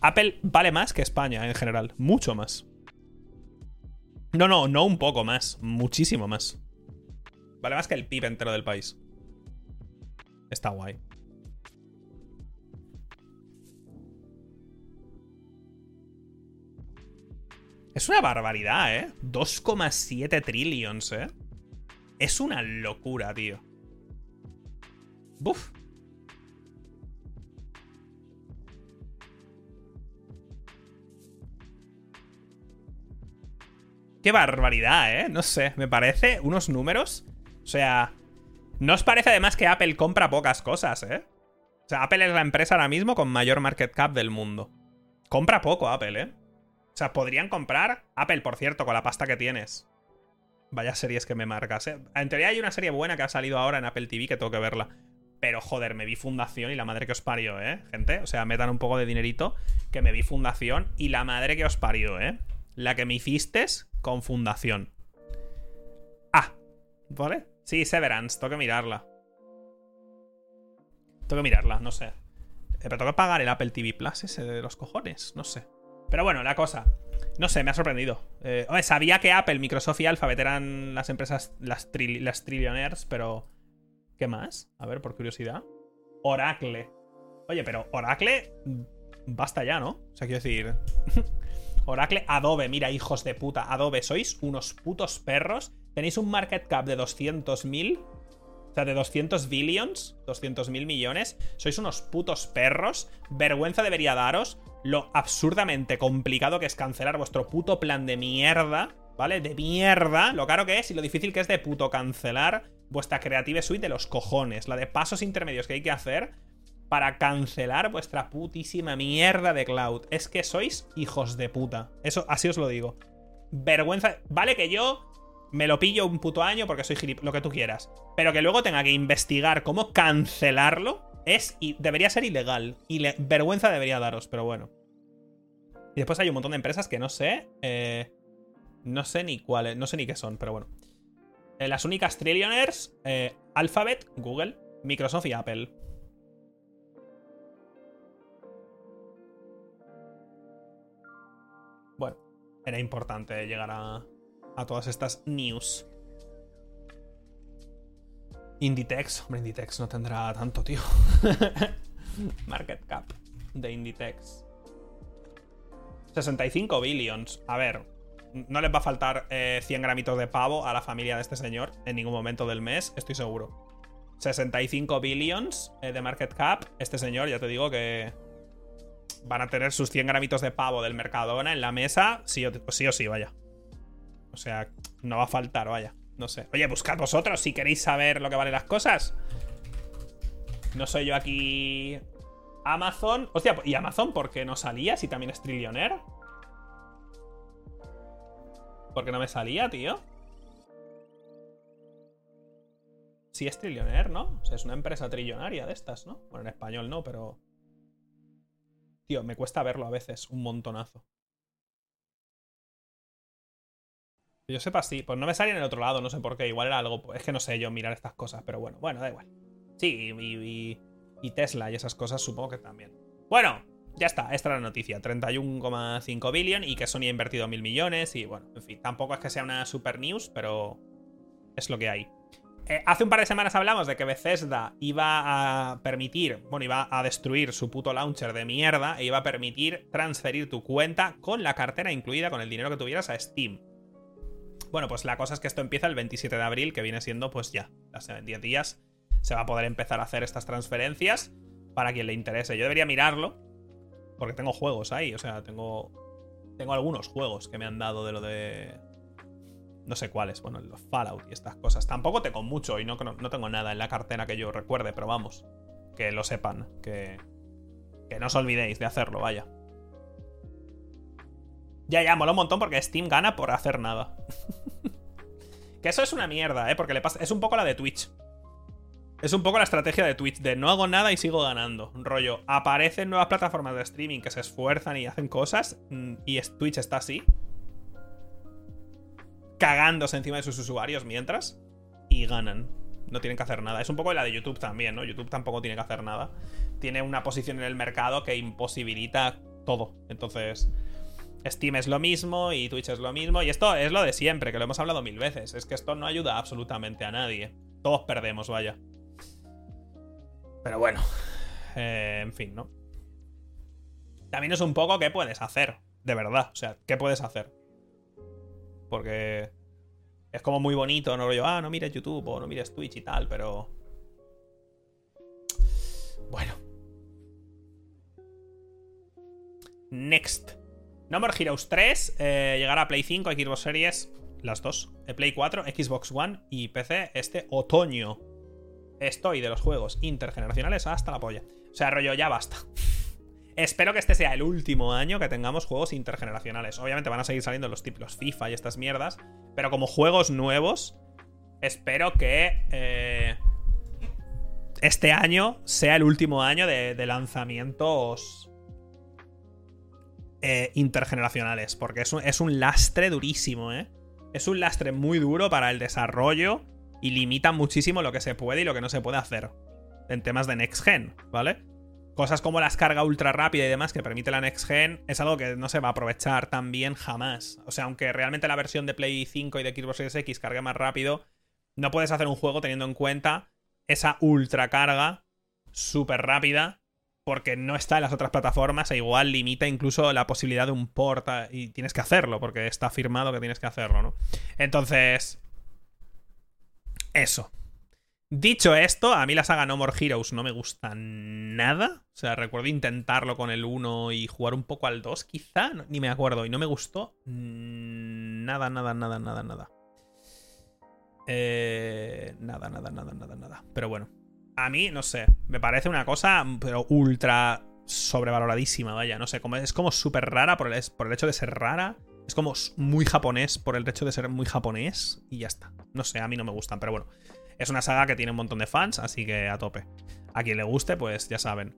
S1: Apple vale más que España en general, mucho más. No, no, no un poco más, muchísimo más. Vale más que el PIB entero del país. Está guay. Es una barbaridad, ¿eh? 2,7 trillions, ¿eh? Es una locura, tío. Buf. Qué barbaridad, ¿eh? No sé, me parece unos números. O sea, ¿no os parece además que Apple compra pocas cosas, eh? O sea, Apple es la empresa ahora mismo con mayor market cap del mundo. Compra poco Apple, ¿eh? O sea, podrían comprar Apple, por cierto, con la pasta que tienes. Vaya series que me marcas, ¿eh? En teoría hay una serie buena que ha salido ahora en Apple TV que tengo que verla. Pero joder, me vi Fundación y la madre que os parió, ¿eh? Gente, o sea, metan un poco de dinerito que me vi Fundación y la madre que os parió, ¿eh? La que me hicisteis con Fundación. Ah, ¿vale? Sí, Severance, tengo que mirarla. Tengo que mirarla, no sé. Eh, pero tengo que pagar el Apple TV Plus ese de los cojones, no sé. Pero bueno, la cosa. No sé, me ha sorprendido. Eh, sabía que Apple, Microsoft y Alphabet eran las empresas, las, las trillionaires, pero ¿Qué más? A ver, por curiosidad. Oracle. Oye, pero Oracle. Mm, basta ya, ¿no? O sea, quiero decir. Oracle, Adobe, mira, hijos de puta. Adobe, sois unos putos perros. Tenéis un market cap de 200.000. O sea, de 200 billions, 200.000 millones. Sois unos putos perros. Vergüenza debería daros lo absurdamente complicado que es cancelar vuestro puto plan de mierda. ¿Vale? De mierda. Lo caro que es y lo difícil que es de puto cancelar vuestra Creative Suite de los cojones, la de pasos intermedios que hay que hacer para cancelar vuestra putísima mierda de cloud. Es que sois hijos de puta. Eso, así os lo digo. Vergüenza. Vale que yo me lo pillo un puto año porque soy gilip... lo que tú quieras. Pero que luego tenga que investigar cómo cancelarlo es y debería ser ilegal. Y vergüenza debería daros, pero bueno. Y después hay un montón de empresas que no sé. Eh, no sé ni cuáles, no sé ni qué son, pero bueno. Eh, las únicas trillionaires, eh, Alphabet, Google, Microsoft y Apple. Era importante llegar a, a todas estas news. Inditex, hombre, Inditex no tendrá tanto, tío. Market cap de Inditex. 65 billions. A ver, no les va a faltar 100 eh, gramitos de pavo a la familia de este señor en ningún momento del mes, estoy seguro. 65 billions eh, de market cap. Este señor, ya te digo que van a tener sus 100 gramitos de pavo del Mercadona en la mesa, sí o, sí, o sí, vaya. O sea, no va a faltar, vaya. No sé. Oye, buscad vosotros si queréis saber lo que valen las cosas. No soy yo aquí. Amazon. Hostia, ¿y Amazon por qué no salía si también es trillionaire? ¿Por qué no me salía, tío? Sí es trillionaire, ¿no? O sea, es una empresa trillonaria de estas, ¿no? Bueno, en español no, pero... Tío, me cuesta verlo a veces, un montonazo. yo sepa, sí. Pues no me salía en el otro lado, no sé por qué. Igual era algo... Es que no sé yo mirar estas cosas, pero bueno, bueno, da igual. Sí, y, y Tesla y esas cosas supongo que también. Bueno, ya está, esta es la noticia. 31,5 billion y que Sony ha invertido mil millones y bueno, en fin, tampoco es que sea una super news, pero es lo que hay. Eh, hace un par de semanas hablamos de que Bethesda iba a permitir, bueno, iba a destruir su puto launcher de mierda e iba a permitir transferir tu cuenta con la cartera incluida, con el dinero que tuvieras a Steam. Bueno, pues la cosa es que esto empieza el 27 de abril, que viene siendo pues ya, hace 10 días se va a poder empezar a hacer estas transferencias para quien le interese. Yo debería mirarlo, porque tengo juegos ahí, o sea, tengo. Tengo algunos juegos que me han dado de lo de. No sé cuáles, bueno, los Fallout y estas cosas. Tampoco tengo mucho y no, no tengo nada en la cartera que yo recuerde, pero vamos. Que lo sepan, que. Que no os olvidéis de hacerlo, vaya. Ya, ya, mola un montón porque Steam gana por hacer nada. que eso es una mierda, ¿eh? Porque le pasa. Es un poco la de Twitch. Es un poco la estrategia de Twitch, de no hago nada y sigo ganando. Rollo, aparecen nuevas plataformas de streaming que se esfuerzan y hacen cosas mm, y Twitch está así. Cagándose encima de sus usuarios mientras y ganan. No tienen que hacer nada. Es un poco la de YouTube también, ¿no? YouTube tampoco tiene que hacer nada. Tiene una posición en el mercado que imposibilita todo. Entonces, Steam es lo mismo y Twitch es lo mismo. Y esto es lo de siempre, que lo hemos hablado mil veces. Es que esto no ayuda absolutamente a nadie. Todos perdemos, vaya. Pero bueno, eh, en fin, ¿no? También es un poco qué puedes hacer, de verdad. O sea, ¿qué puedes hacer? Porque es como muy bonito, no yo, ah, no mires YouTube o no mires Twitch y tal, pero... Bueno. Next. No More Heroes 3 eh, llegará a Play 5, Xbox Series, las dos. Eh, Play 4, Xbox One y PC este otoño estoy de los juegos intergeneracionales hasta la polla. O sea, rollo, ya basta. Espero que este sea el último año que tengamos juegos intergeneracionales. Obviamente van a seguir saliendo los tipos FIFA y estas mierdas. Pero como juegos nuevos, espero que eh, este año sea el último año de, lanzamientos eh, intergeneracionales. Porque es es un lastre durísimo, ¿eh? Es un lastre muy duro para el desarrollo y limita muchísimo lo que se puede y lo que no se puede hacer en temas de next gen, ¿vale? Cosas como la carga ultra rápida y demás que permite la next gen es algo que no se va a aprovechar tan bien jamás. O sea, aunque realmente la versión de Play 5 y de Xbox Series X cargue más rápido, no puedes hacer un juego teniendo en cuenta esa ultra carga súper rápida porque no está en las otras plataformas e igual limita incluso la posibilidad de un port y tienes que hacerlo porque está firmado que tienes que hacerlo, ¿no? Entonces, eso. Dicho esto, a mí la saga No More Heroes no me gusta nada. O sea, recuerdo intentarlo con el 1 y jugar un poco al 2, quizá. ni me acuerdo. Y no me gustó nada, nada, nada, nada, nada. Eh, nada, nada, nada, nada, nada. Pero bueno. A mí, no sé. Me parece una cosa, pero ultra sobrevaloradísima, vaya. No sé, es como súper rara por el, por el hecho de ser rara. Es como muy japonés por el hecho de ser muy japonés y ya está. No sé, a mí no me gustan, pero bueno. Es una saga que tiene un montón de fans, así que a tope. A quien le guste, pues ya saben.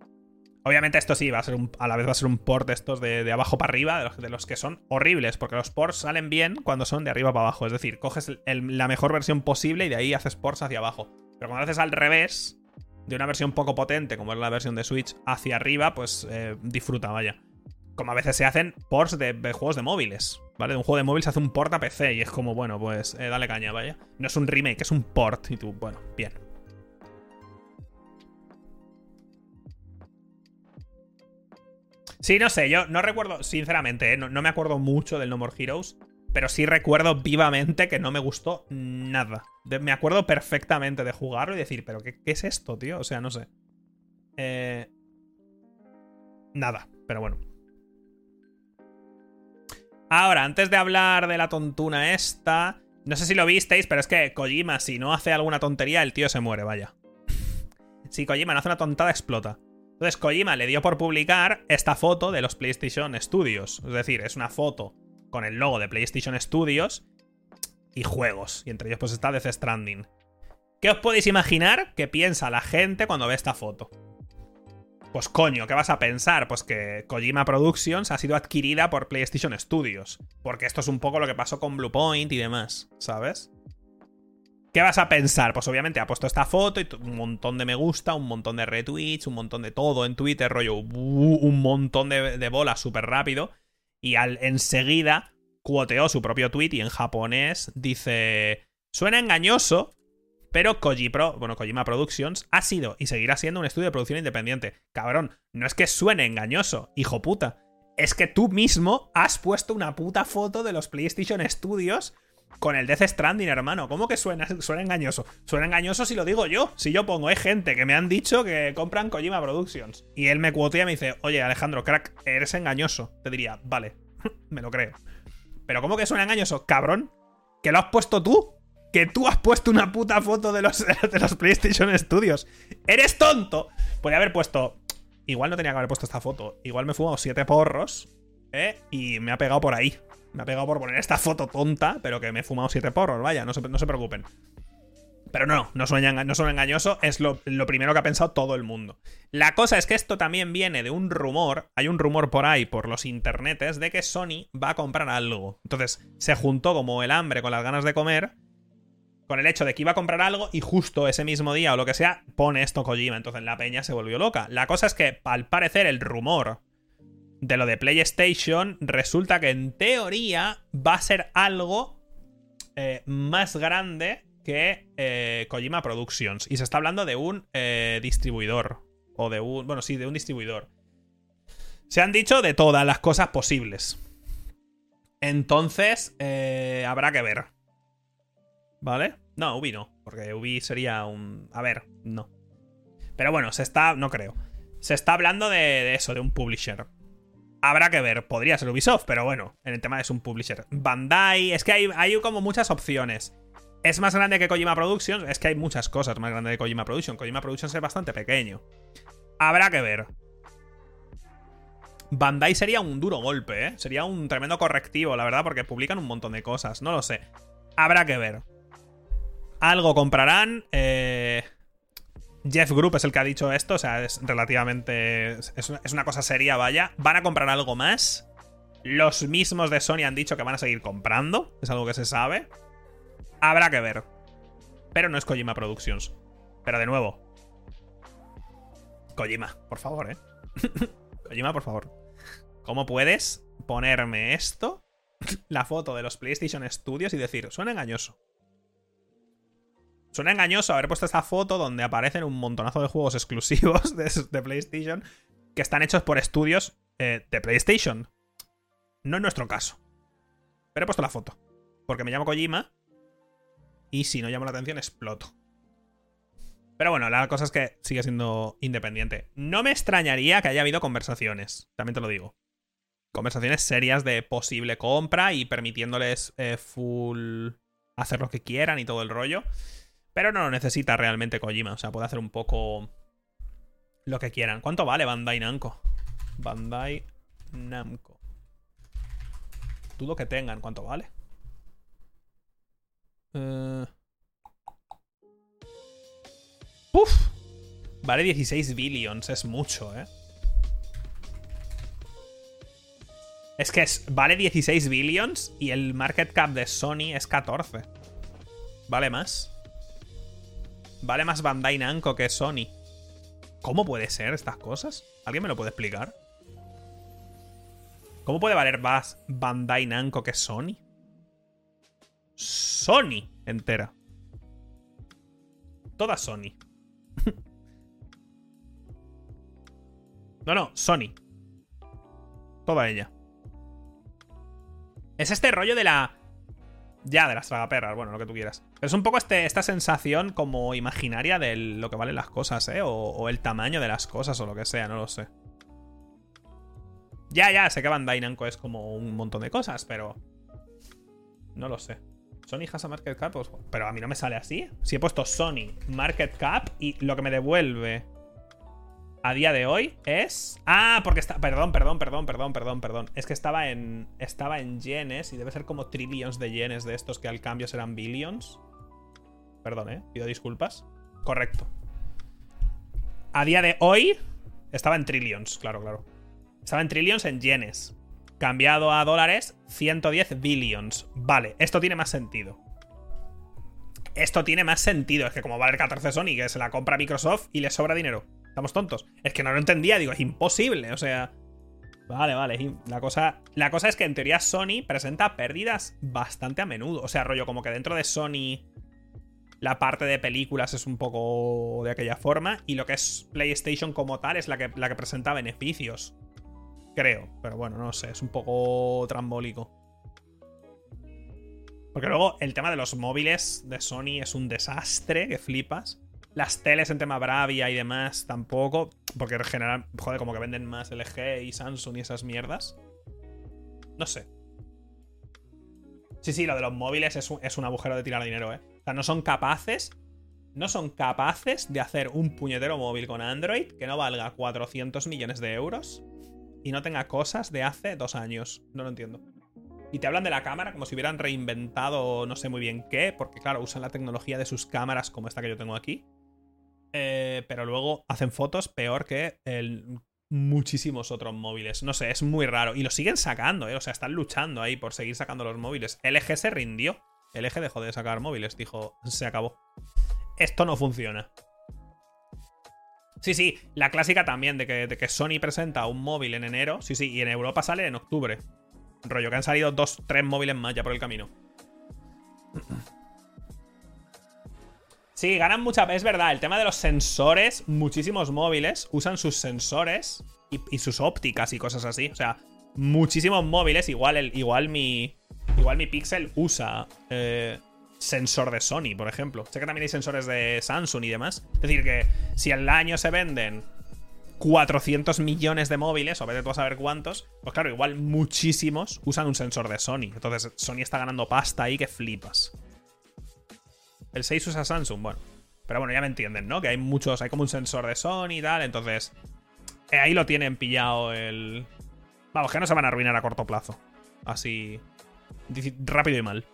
S1: Obviamente esto sí, va a ser a la vez va a ser un port de estos de, abajo para arriba, de los, que son horribles, porque los ports salen bien cuando son de arriba para abajo. Es decir, coges la mejor versión posible y de ahí haces ports hacia abajo. Pero cuando haces al revés, de una versión poco potente, como es la versión de Switch, hacia arriba, pues eh, disfruta, vaya como a veces se hacen ports de, juegos de móviles, De un juego de móvil se hace un port a PC y es como, bueno, pues eh, dale caña, vaya. No es un remake, es un port y tú, bueno, bien. Sí, no sé, yo no recuerdo, sinceramente, ¿eh? no, me acuerdo mucho del No More Heroes, pero sí recuerdo vivamente que no me gustó nada. me acuerdo perfectamente de jugarlo y decir, pero qué, es esto, tío? O sea, no sé. Eh, nada, pero bueno. Ahora, antes de hablar de la tontuna esta, no sé si lo visteis, pero es que Kojima, si no hace alguna tontería, el tío se muere, vaya. si Kojima no hace una tontada, explota. Entonces Kojima le dio por publicar esta foto de los PlayStation Studios. Es decir, es una foto con el logo de PlayStation Studios y juegos. Y entre ellos pues está Death Stranding. ¿Qué os podéis imaginar que piensa la gente cuando ve esta foto? Pues coño, ¿qué vas a pensar? Pues que Kojima Productions ha sido adquirida por PlayStation Studios. Porque esto es un poco lo que pasó con Bluepoint y demás, ¿sabes? ¿Qué vas a pensar? Pues obviamente ha puesto esta foto y un montón de me gusta, un montón de retweets, un montón de todo en Twitter, rollo, un montón de, bolas súper rápido. Y al, enseguida cuoteó su propio tweet y en japonés dice: Suena engañoso, pero Kojipro, bueno, Kojima Productions ha sido y seguirá siendo un estudio de producción independiente. Cabrón, no es que suene engañoso, hijo puta. Es que tú mismo has puesto una puta foto de los PlayStation Studios con el Death Stranding, hermano. ¿Cómo que suena, suena engañoso? Suena engañoso si lo digo yo. Si yo pongo, hay gente que me han dicho que compran Kojima Productions. Y él me cuotea y me dice, oye, Alejandro, crack, eres engañoso. Te diría, vale, me lo creo. Pero ¿cómo que suena engañoso? Cabrón, que lo has puesto tú. Que tú has puesto una puta foto de los, de los PlayStation Studios. ¡Eres tonto! Podría haber puesto. Igual no tenía que haber puesto esta foto. Igual me he fumado siete porros. ¿Eh? Y me ha pegado por ahí. Me ha pegado por poner esta foto tonta, pero que me he fumado siete porros, vaya, no se, no se preocupen. Pero no, no suena, no engañoso, es lo, lo, primero que ha pensado todo el mundo. La cosa es que esto también viene de un rumor, hay un rumor por ahí, por los internetes, de que Sony va a comprar algo. Entonces, se juntó como el hambre con las ganas de comer, con el hecho de que iba a comprar algo y justo ese mismo día o lo que sea, pone esto Kojima. Entonces la peña se volvió loca. La cosa es que, al parecer, el rumor de lo de PlayStation, resulta que en teoría va a ser algo eh, más grande que eh, Kojima Productions. Y se está hablando de un eh, distribuidor. O de un. Bueno, sí, de un distribuidor. Se han dicho de todas las cosas posibles. Entonces, habrá que ver. ¿Vale? No, Ubi no. Porque Ubi sería un. A ver, no. Pero bueno, se está. No creo. Se está hablando de eso, de un publisher. Habrá que ver, podría ser Ubisoft, pero bueno, en el tema es un publisher. Bandai, es que hay, hay como muchas opciones. ¿Es más grande que Kojima Productions? Es que hay muchas cosas más grandes que Kojima Productions. Kojima Productions es bastante pequeño. Habrá que ver. Bandai sería un duro golpe, ¿eh? Sería un tremendo correctivo, la verdad, porque publican un montón de cosas. No lo sé. Habrá que ver. Algo comprarán. Eh... Jeff Group es el que ha dicho esto, o sea, es relativamente. Es una, cosa seria, vaya. Van a comprar algo más. Los mismos de Sony han dicho que van a seguir comprando. Es algo que se sabe. Habrá que ver. Pero no es Kojima Productions. Pero de nuevo. Kojima, por favor, eh. Kojima, por favor. ¿Cómo puedes ponerme esto? La foto de los PlayStation Studios y decir, suena engañoso. Suena engañoso haber puesto esta foto donde aparecen un montonazo de juegos exclusivos de, PlayStation que están hechos por estudios eh, de PlayStation. No es nuestro caso. Pero he puesto la foto. Porque me llamo Kojima. Y si no llamo la atención, exploto. Pero bueno, la cosa es que sigue siendo independiente. No me extrañaría que haya habido conversaciones. También te lo digo. Conversaciones serias de posible compra y permitiéndoles eh, full hacer lo que quieran y todo el rollo. Pero no lo necesita realmente Kojima. O sea, puede hacer un poco lo que quieran. ¿Cuánto vale Bandai Namco? Bandai Namco. Dudo que tengan. ¿Cuánto vale? Uh... Vale 16 billions. Es mucho, ¿eh? Es que es, vale 16 billions y el market cap de Sony es 14. Vale más. Vale más Bandai Namco que Sony. ¿Cómo puede ser estas cosas? ¿Alguien me lo puede explicar? ¿Cómo puede valer más Bandai Namco que Sony? Sony entera. Toda Sony. no, no, Sony. Toda ella. Es este rollo de la. Ya, de las tragaperras, bueno, lo que tú quieras. Es un poco este, esta sensación como imaginaria de lo que valen las cosas, ¿eh? O, el tamaño de las cosas o lo que sea, no lo sé. Ya, ya, sé que Bandai Namco es como un montón de cosas, pero... No lo sé. Sony has a market cap, pues, pero a mí no me sale así. Si he puesto Sony market cap y lo que me devuelve a día de hoy es. Ah, porque está. Perdón, perdón, perdón, perdón, perdón, perdón. Es que estaba en. Estaba en yenes y debe ser como trillions de yenes de estos que al cambio serán billions. Perdón, eh. Pido disculpas. Correcto. A día de hoy. Estaba en trillions, claro, claro. Estaba en trillions en yenes. Cambiado a dólares, 110 billions. Vale, esto tiene más sentido. Esto tiene más sentido. Es que como vale 14 Sony, que se la compra Microsoft y le sobra dinero. Estamos tontos. Es que no lo entendía, digo, es imposible. O sea. Vale, vale. La cosa, la cosa es que en teoría Sony presenta pérdidas bastante a menudo. O sea, rollo, como que dentro de Sony la parte de películas es un poco de aquella forma. Y lo que es PlayStation como tal es la que, la que presenta beneficios. Creo. Pero bueno, no sé. Es un poco trambólico. Porque luego el tema de los móviles de Sony es un desastre que flipas. Las teles en tema Bravia y demás tampoco. Porque en general, joder, como que venden más LG y Samsung y esas mierdas. No sé. Sí, sí, lo de los móviles es un, agujero de tirar dinero, ¿eh? O sea, no son capaces. No son capaces de hacer un puñetero móvil con Android que no valga 400 millones de euros y no tenga cosas de hace dos años. No lo entiendo. Y te hablan de la cámara como si hubieran reinventado no sé muy bien qué, porque claro, usan la tecnología de sus cámaras como esta que yo tengo aquí. Eh, pero luego hacen fotos peor que el, muchísimos otros móviles. No sé, es muy raro. Y lo siguen sacando, ¿eh? O sea, están luchando ahí por seguir sacando los móviles. LG se rindió. LG dejó de sacar móviles, dijo, se acabó. Esto no funciona. Sí, sí, la clásica también de que, Sony presenta un móvil en enero. Sí, sí, y en Europa sale en octubre. Rollo, que han salido dos, tres móviles más ya por el camino. Sí, ganan mucha. Es verdad, el tema de los sensores, muchísimos móviles usan sus sensores y, sus ópticas y cosas así. O sea, muchísimos móviles, igual, el, igual mi. Igual mi Pixel usa eh, sensor de Sony, por ejemplo. Sé que también hay sensores de Samsung y demás. Es decir, que si al año se venden 400 millones de móviles, o vete tú a saber cuántos, pues claro, igual muchísimos usan un sensor de Sony. Entonces, Sony está ganando pasta ahí que flipas. El 6 usa Samsung, bueno. Pero bueno, ya me entienden, ¿no? Que hay muchos, hay como un sensor de Sony y tal, entonces... Eh, ahí lo tienen pillado el... Vamos, que no se van a arruinar a corto plazo. Así... Rápido y mal.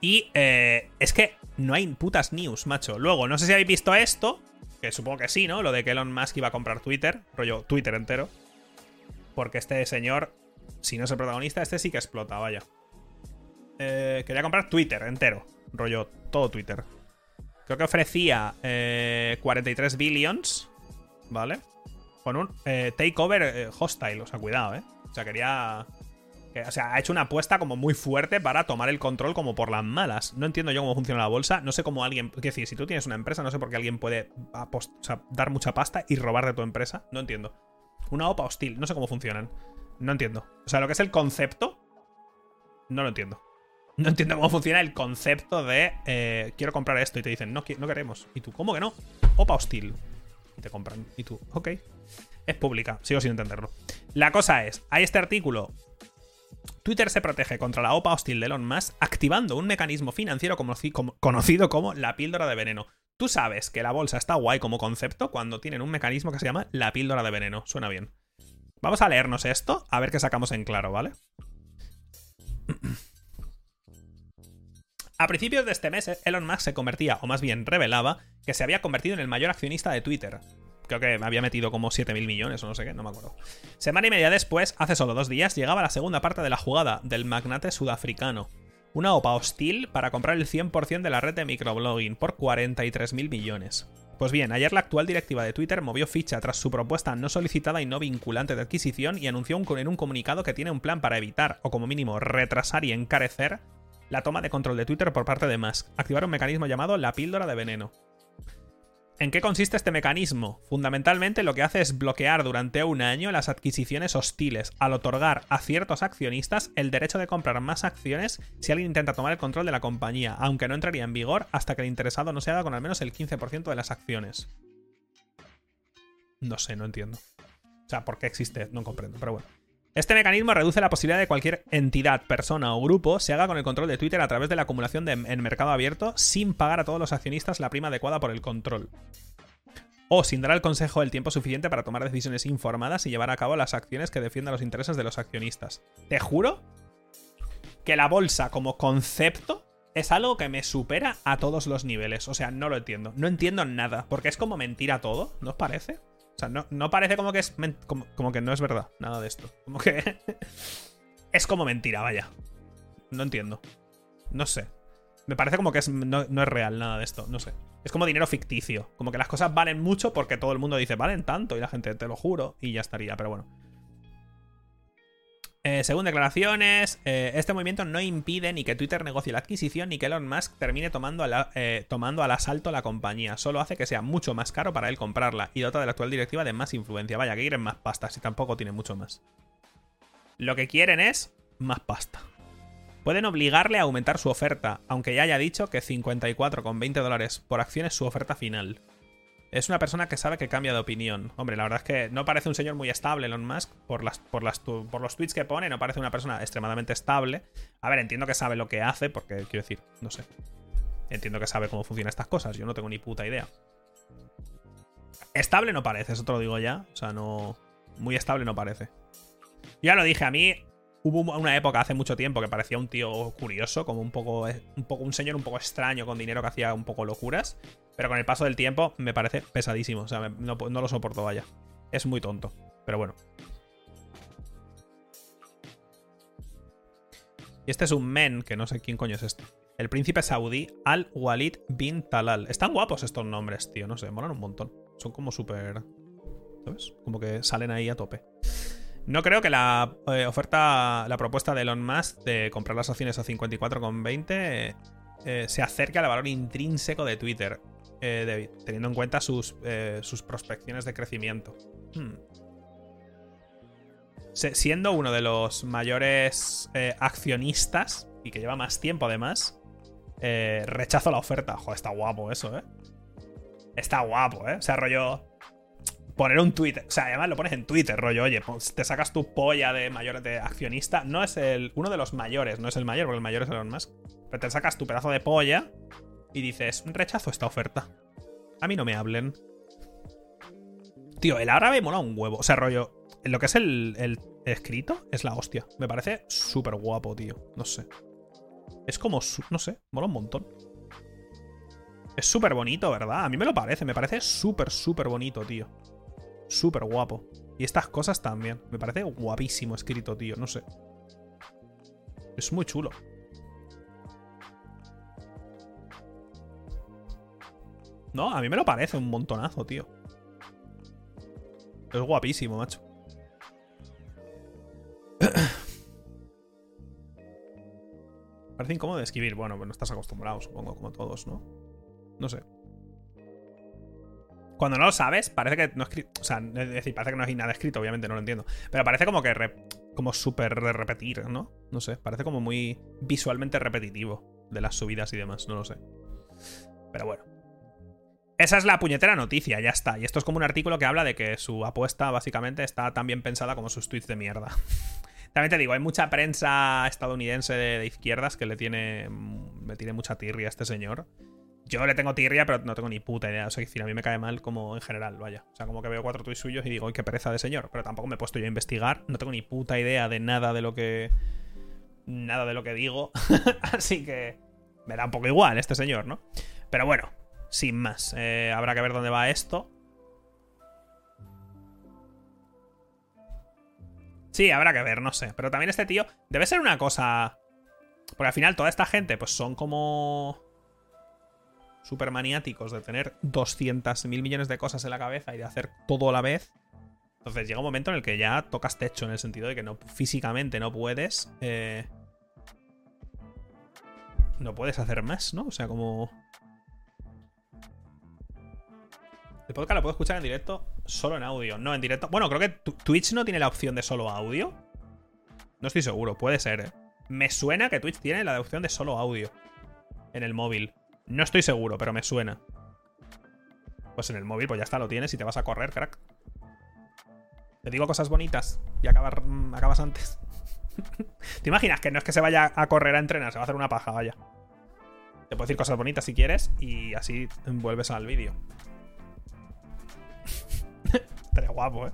S1: Y eh, es que no hay putas news, macho. Luego, no sé si habéis visto esto, que supongo que sí, ¿no? Lo de que Elon Musk iba a comprar Twitter, rollo Twitter entero. Porque este señor, si no es el protagonista, este sí que explota, vaya. Eh, quería comprar Twitter entero. Rollo, todo Twitter. Creo que ofrecía 43 eh, billions. ¿Vale? Con un eh, takeover hostile. O sea, cuidado, ¿eh? O sea, quería. O sea, ha hecho una apuesta como muy fuerte para tomar el control como por las malas. No entiendo yo cómo funciona la bolsa. No sé cómo alguien. Quiero decir, si tú tienes una empresa, no sé por qué alguien puede dar mucha pasta y robar de tu empresa. No entiendo. Una OPA hostil. No sé cómo funcionan. No entiendo. O sea, lo que es el concepto. No lo entiendo. No entiendo cómo funciona el concepto de eh, quiero comprar esto y te dicen no, no queremos. Y tú, ¿cómo que no? Opa hostil. Y te compran. Y tú, ok. Es pública, sigo sin entenderlo. La cosa es, hay este artículo. Twitter se protege contra la OPA hostil de Elon Musk activando un mecanismo financiero conocido como la píldora de veneno. Tú sabes que la bolsa está guay como concepto cuando tienen un mecanismo que se llama la píldora de veneno. Suena bien. Vamos a leernos esto, a ver qué sacamos en claro, ¿vale? A principios de este mes, Elon Musk se convertía, o más bien revelaba, que se había convertido en el mayor accionista de Twitter. Creo que me había metido como 7.000 millones o no sé qué, no me acuerdo. Semana y media después, hace solo dos días, llegaba la segunda parte de la jugada del magnate sudafricano. Una OPA hostil para comprar el 100% de la red de microblogging por 43.000 millones. Pues bien, ayer la actual directiva de Twitter movió ficha tras su propuesta no solicitada y no vinculante de adquisición y anunció en un comunicado que tiene un plan para evitar, o como mínimo retrasar y encarecer, la toma de control de Twitter por parte de Musk. Activar un mecanismo llamado la píldora de veneno. ¿En qué consiste este mecanismo? Fundamentalmente lo que hace es bloquear durante un año las adquisiciones hostiles, al otorgar a ciertos accionistas el derecho de comprar más acciones si alguien intenta tomar el control de la compañía, aunque no entraría en vigor hasta que el interesado no se haga con al menos el 15% de las acciones. No sé, no entiendo. O sea, ¿por qué existe? No comprendo, pero bueno. Este mecanismo reduce la posibilidad de cualquier entidad, persona o grupo se haga con el control de Twitter a través de la acumulación en mercado abierto sin pagar a todos los accionistas la prima adecuada por el control. O sin dar al consejo el tiempo suficiente para tomar decisiones informadas y llevar a cabo las acciones que defiendan los intereses de los accionistas. Te juro que la bolsa como concepto es algo que me supera a todos los niveles. O sea, no lo entiendo. No entiendo nada. Porque es como mentira todo, ¿no os parece? O sea, no, parece como que es. Como, que no es verdad nada de esto. Como que. es como mentira, vaya. No entiendo. No sé. Me parece como que es, no, es real nada de esto. No sé. Es como dinero ficticio. Como que las cosas valen mucho porque todo el mundo dice valen tanto y la gente te lo juro y ya estaría. Pero bueno. Eh, según declaraciones, eh, este movimiento no impide ni que Twitter negocie la adquisición ni que Elon Musk termine tomando, eh, tomando al asalto la compañía. Solo hace que sea mucho más caro para él comprarla y dota de la actual directiva de más influencia. Vaya, que quieren más pasta, si tampoco tiene mucho más. Lo que quieren es más pasta. Pueden obligarle a aumentar su oferta, aunque ya haya dicho que 54,20 dólares por acción es su oferta final. Es una persona que sabe que cambia de opinión. Hombre, la verdad es que no parece un señor muy estable Elon Musk por, las, por, por los tweets que pone, no parece una persona extremadamente estable. A ver, entiendo que sabe lo que hace, porque quiero decir, no sé. Entiendo que sabe cómo funcionan estas cosas, yo no tengo ni puta idea. Estable no parece, eso te lo digo ya. O sea, no. Muy estable no parece. Ya lo dije, a mí hubo una época hace mucho tiempo que parecía un tío curioso, como un poco, un poco un señor un poco extraño con dinero que hacía un poco locuras. Pero con el paso del tiempo me parece pesadísimo. O sea, no, lo soporto, vaya. Es muy tonto. Pero bueno. Y este es un men, que no sé quién coño es este. El príncipe saudí Al-Walid bin Talal. Están guapos estos nombres, tío. No sé, molan un montón. Son como súper... ¿Sabes? Como que salen ahí a tope. No creo que la eh, oferta, la propuesta de Elon Musk de comprar las acciones a 54,20 eh, se acerque al valor intrínseco de Twitter. Eh, teniendo en cuenta sus, sus prospecciones de crecimiento. Hmm. siendo uno de los mayores accionistas y que lleva más tiempo además, rechazo la oferta. Joder, está guapo eso, ¿eh? Está guapo, ¿eh? O sea, rollo poner un tweet. O sea, además lo pones en Twitter, rollo, oye, pues te sacas tu polla de mayor de accionista. No es el. Uno de los mayores, no es el mayor, porque el mayor es Elon Musk. Pero te sacas tu pedazo de polla y dices, rechazo esta oferta. A mí no me hablen. Tío, el árabe mola un huevo. O sea, rollo, lo que es el, escrito es la hostia. Me parece súper guapo, tío. No sé. Es como, no sé, mola un montón. Es súper bonito, ¿verdad? A mí me lo parece, me parece súper, súper bonito, tío. Súper guapo. Y estas cosas también. Me parece guapísimo escrito, tío. No sé. Es muy chulo. No, a mí me lo parece un montonazo, tío. Es guapísimo, macho. Parece incómodo de escribir. Bueno, pues no estás acostumbrado, supongo, como todos, ¿no? No sé. Cuando no lo sabes, parece que no escrito. O sea, es decir, parece que no hay nada escrito, obviamente, no lo entiendo. Pero parece como que. como súper de repetir, ¿no? No sé, parece como muy visualmente repetitivo de las subidas y demás, no lo sé. Pero bueno. Esa es la puñetera noticia, ya está. Y esto es como un artículo que habla de que su apuesta básicamente está tan bien pensada como sus tweets de mierda. También te digo, hay mucha prensa estadounidense de, izquierdas que le tiene, me tiene mucha tirria a este señor. Yo le tengo tirria, pero no tengo ni puta idea. O sea, decir, a mí me cae mal como en general, vaya. O sea, como que veo cuatro tweets suyos y digo, ¡ay, qué pereza de señor! Pero tampoco me he puesto yo a investigar. No tengo ni puta idea de nada de lo que. Nada de lo que digo. Así que. Me da un poco igual este señor, ¿no? Pero bueno, sin más. Eh, habrá que ver dónde va esto. Sí, habrá que ver, no sé. Pero también este tío debe ser una cosa... Porque al final toda esta gente pues son como... Súper maniáticos de tener 200 mil millones de cosas en la cabeza y de hacer todo a la vez. Entonces llega un momento en el que ya tocas techo en el sentido de que no físicamente no puedes... Eh, no puedes hacer más, ¿no? O sea, como... El podcast lo puedo escuchar en directo solo en audio. No, en directo. Bueno, creo que Twitch no tiene la opción de solo audio. No estoy seguro, puede ser, ¿eh? Me suena que Twitch tiene la opción de solo audio en el móvil. No estoy seguro, pero me suena. Pues en el móvil, pues ya está, lo tienes y te vas a correr, crack. Te digo cosas bonitas y mm, acabas antes. ¿Te imaginas que no es que se vaya a correr a entrenar, se va a hacer una paja, vaya? Te puedo decir cosas bonitas si quieres y así vuelves al vídeo. Estaría guapo, ¿eh?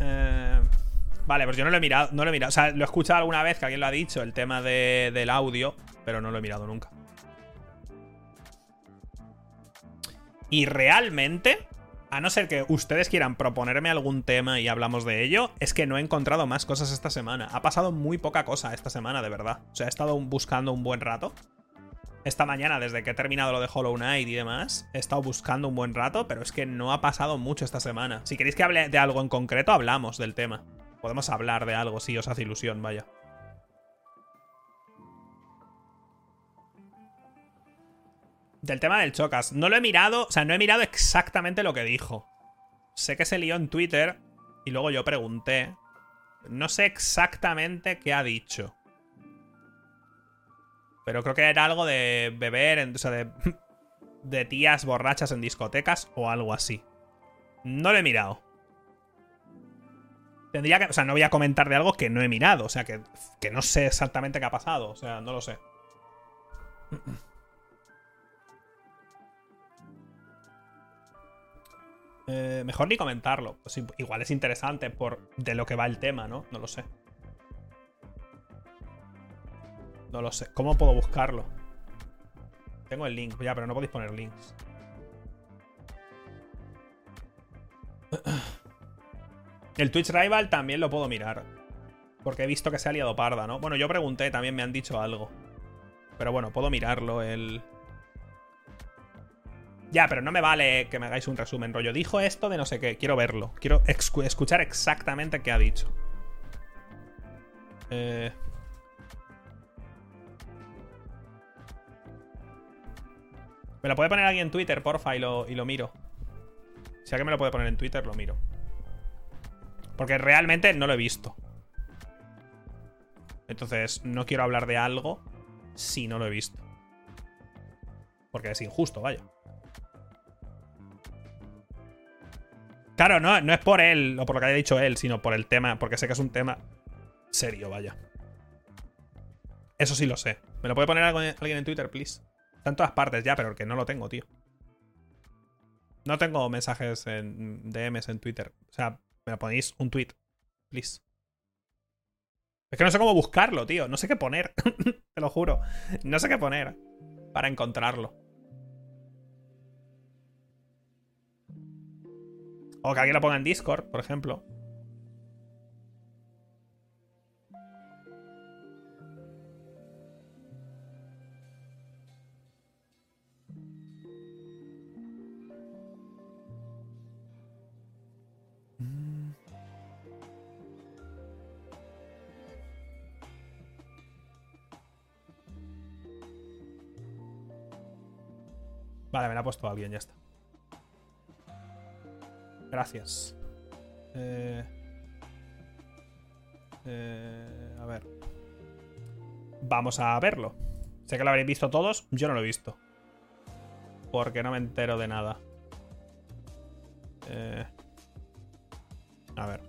S1: ¿eh? Vale, pues yo no lo he mirado, no lo he mirado. O sea, lo he escuchado alguna vez que alguien lo ha dicho, el tema del audio, pero no lo he mirado nunca. Y realmente, a no ser que ustedes quieran proponerme algún tema y hablamos de ello, es que no he encontrado más cosas esta semana. Ha pasado muy poca cosa esta semana, de verdad. O sea, he estado buscando un buen rato. Esta mañana, desde que he terminado lo de Hollow Knight y demás, he estado buscando un buen rato, pero es que no ha pasado mucho esta semana. Si queréis que hable de algo en concreto, hablamos del tema. Podemos hablar de algo si os hace ilusión, vaya. Del tema del Chocas. No lo he mirado, o sea, no he mirado exactamente lo que dijo. Sé que se lió en Twitter y luego yo pregunté. No sé exactamente qué ha dicho. Pero creo que era algo de beber, o sea, de, de tías borrachas en discotecas o algo así. No lo he mirado. Tendría que. O sea, no voy a comentar de algo que no he mirado. O sea, que, que no sé exactamente qué ha pasado. O sea, no lo sé. Eh, mejor ni comentarlo. Pues igual es interesante por de lo que va el tema, ¿no? No lo sé. No lo sé. ¿Cómo puedo buscarlo? Tengo el link, ya, pero no podéis poner links. El Twitch Rival también lo puedo mirar. Porque he visto que se ha liado parda, ¿no? Bueno, yo pregunté, también me han dicho algo. Pero bueno, puedo mirarlo, el... Ya, pero no me vale que me hagáis un resumen, rollo. Dijo esto de no sé qué, quiero verlo. Quiero escuchar exactamente qué ha dicho. Eh... Me lo puede poner alguien en Twitter, porfa, y lo, y lo miro. Si alguien me lo puede poner en Twitter, lo miro. Porque realmente no lo he visto. Entonces, no quiero hablar de algo si no lo he visto. Porque es injusto, vaya. Claro, no, es por él o por lo que haya dicho él, sino por el tema, porque sé que es un tema serio, vaya. Eso sí lo sé. ¿Me lo puede poner alguien en Twitter, please? Está en todas partes ya, pero que no lo tengo, tío. No tengo mensajes en DMs en Twitter. O sea, me ponéis un tweet, please. Es que no sé cómo buscarlo, tío. No sé qué poner. Te lo juro. No sé qué poner para encontrarlo. O que alguien lo ponga en Discord, por ejemplo. Vale, me la ha puesto alguien, ya está. Gracias. Eh, eh, a ver. Vamos a verlo. Sé que lo habréis visto todos, yo no lo he visto. Porque no me entero de nada. Eh, a ver.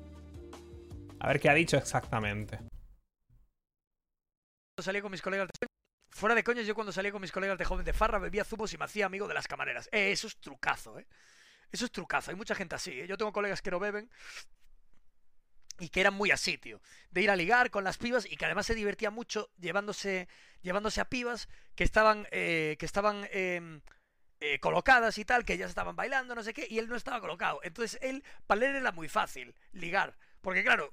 S1: A ver qué ha dicho exactamente.
S2: Salí con mis colegas Fuera de coño, yo cuando salía con mis colegas de joven de farra bebía zumos y me hacía amigo de las camareras. Eh, eso es trucazo, ¿eh? Eso es trucazo. Hay mucha gente así. ¿eh? Yo tengo colegas que no beben y que eran muy así, tío. De ir a ligar con las pibas y que además se divertía mucho llevándose, llevándose a pibas que estaban, eh, que estaban em, eh, colocadas y tal, que ellas estaban bailando, no sé qué, y él no estaba colocado. Entonces él, para él era muy fácil ligar Porque claro,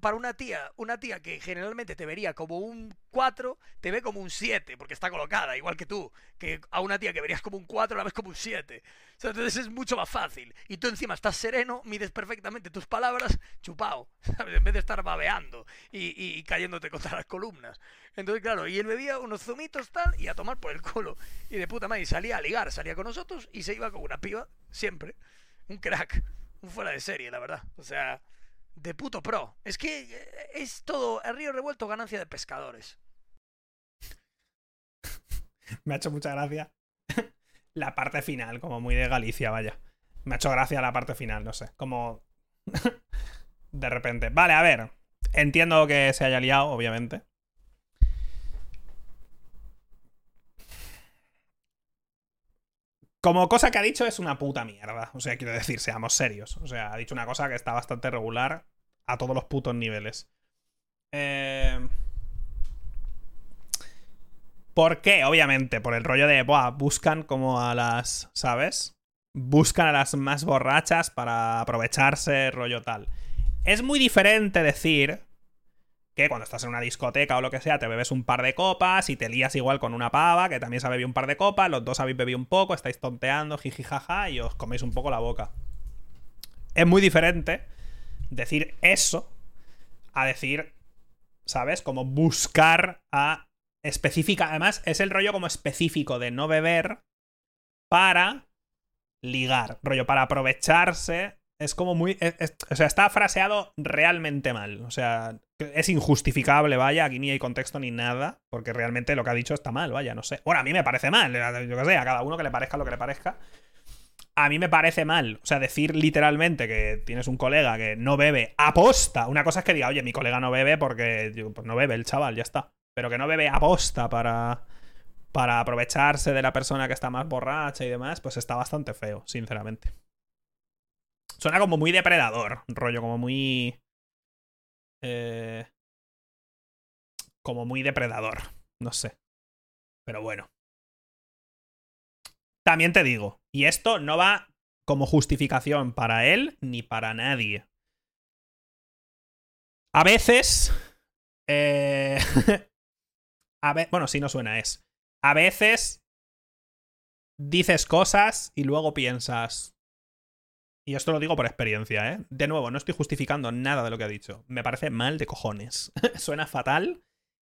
S2: para una tía, una tía que generalmente te vería como un 4, te ve como un 7, porque está colocada, igual que tú. Que a una tía que verías como un 4 la ves como un 7. entonces es mucho más fácil. Y tú encima estás sereno, mides perfectamente tus palabras, chupao, En vez de estar babeando y, y, cayéndote contra las columnas. Entonces, claro, y él bebía unos zumitos tal y a tomar por el culo. Y de puta madre, y salía a ligar, salía con nosotros y se iba con una piba, siempre. Un crack. Un fuera de serie, la verdad. O sea de puto pro. Es que eh, es todo el río revuelto ganancia de pescadores.
S1: Me ha hecho mucha gracia la parte final, como muy de Galicia, vaya. Me ha hecho gracia la parte final, no sé. Como. de repente. Vale, a ver. Entiendo que se haya liado, obviamente. Como cosa que ha dicho es una puta mierda. O sea, quiero decir, seamos serios. O sea, ha dicho una cosa que está bastante regular a todos los putos niveles. Eh... ¿Por qué? Obviamente, por el rollo de, Buah, buscan como a las, ¿sabes? Buscan a las más borrachas para aprovecharse, rollo tal. Es muy diferente decir que cuando estás en una discoteca o lo que sea, te bebes un par de copas y te lías igual con una pava que también se ha bebido un par de copas, los dos habéis bebido un poco, estáis tonteando, jijijaja, y os coméis un poco la boca. Es muy diferente decir eso a decir, ¿sabes? Como buscar a específica. Además, es el rollo como específico de no beber para ligar. Rollo, para aprovecharse es como muy. o sea, está fraseado realmente mal. O sea, es injustificable, vaya. Aquí ni hay contexto ni nada. Porque realmente lo que ha dicho está mal, vaya, no sé. Bueno, a mí me parece mal. Yo qué sé, a cada uno que le parezca lo que le parezca. A mí me parece mal. O sea, decir literalmente que tienes un colega que no bebe aposta. Una cosa es que diga, oye, mi colega no bebe porque. Pues no bebe el chaval, ya está. Pero que no bebe aposta para para aprovecharse de la persona que está más borracha y demás, pues está bastante feo, sinceramente. Suena como muy depredador, rollo, como muy. Eh, como muy depredador. No sé. Pero bueno. También te digo, y esto no va como justificación para él ni para nadie. A veces. Eh, bueno, si no suena es. A veces dices cosas y luego piensas, y esto lo digo por experiencia, ¿eh? De nuevo, no estoy justificando nada de lo que ha dicho. Me parece mal de cojones. Suena fatal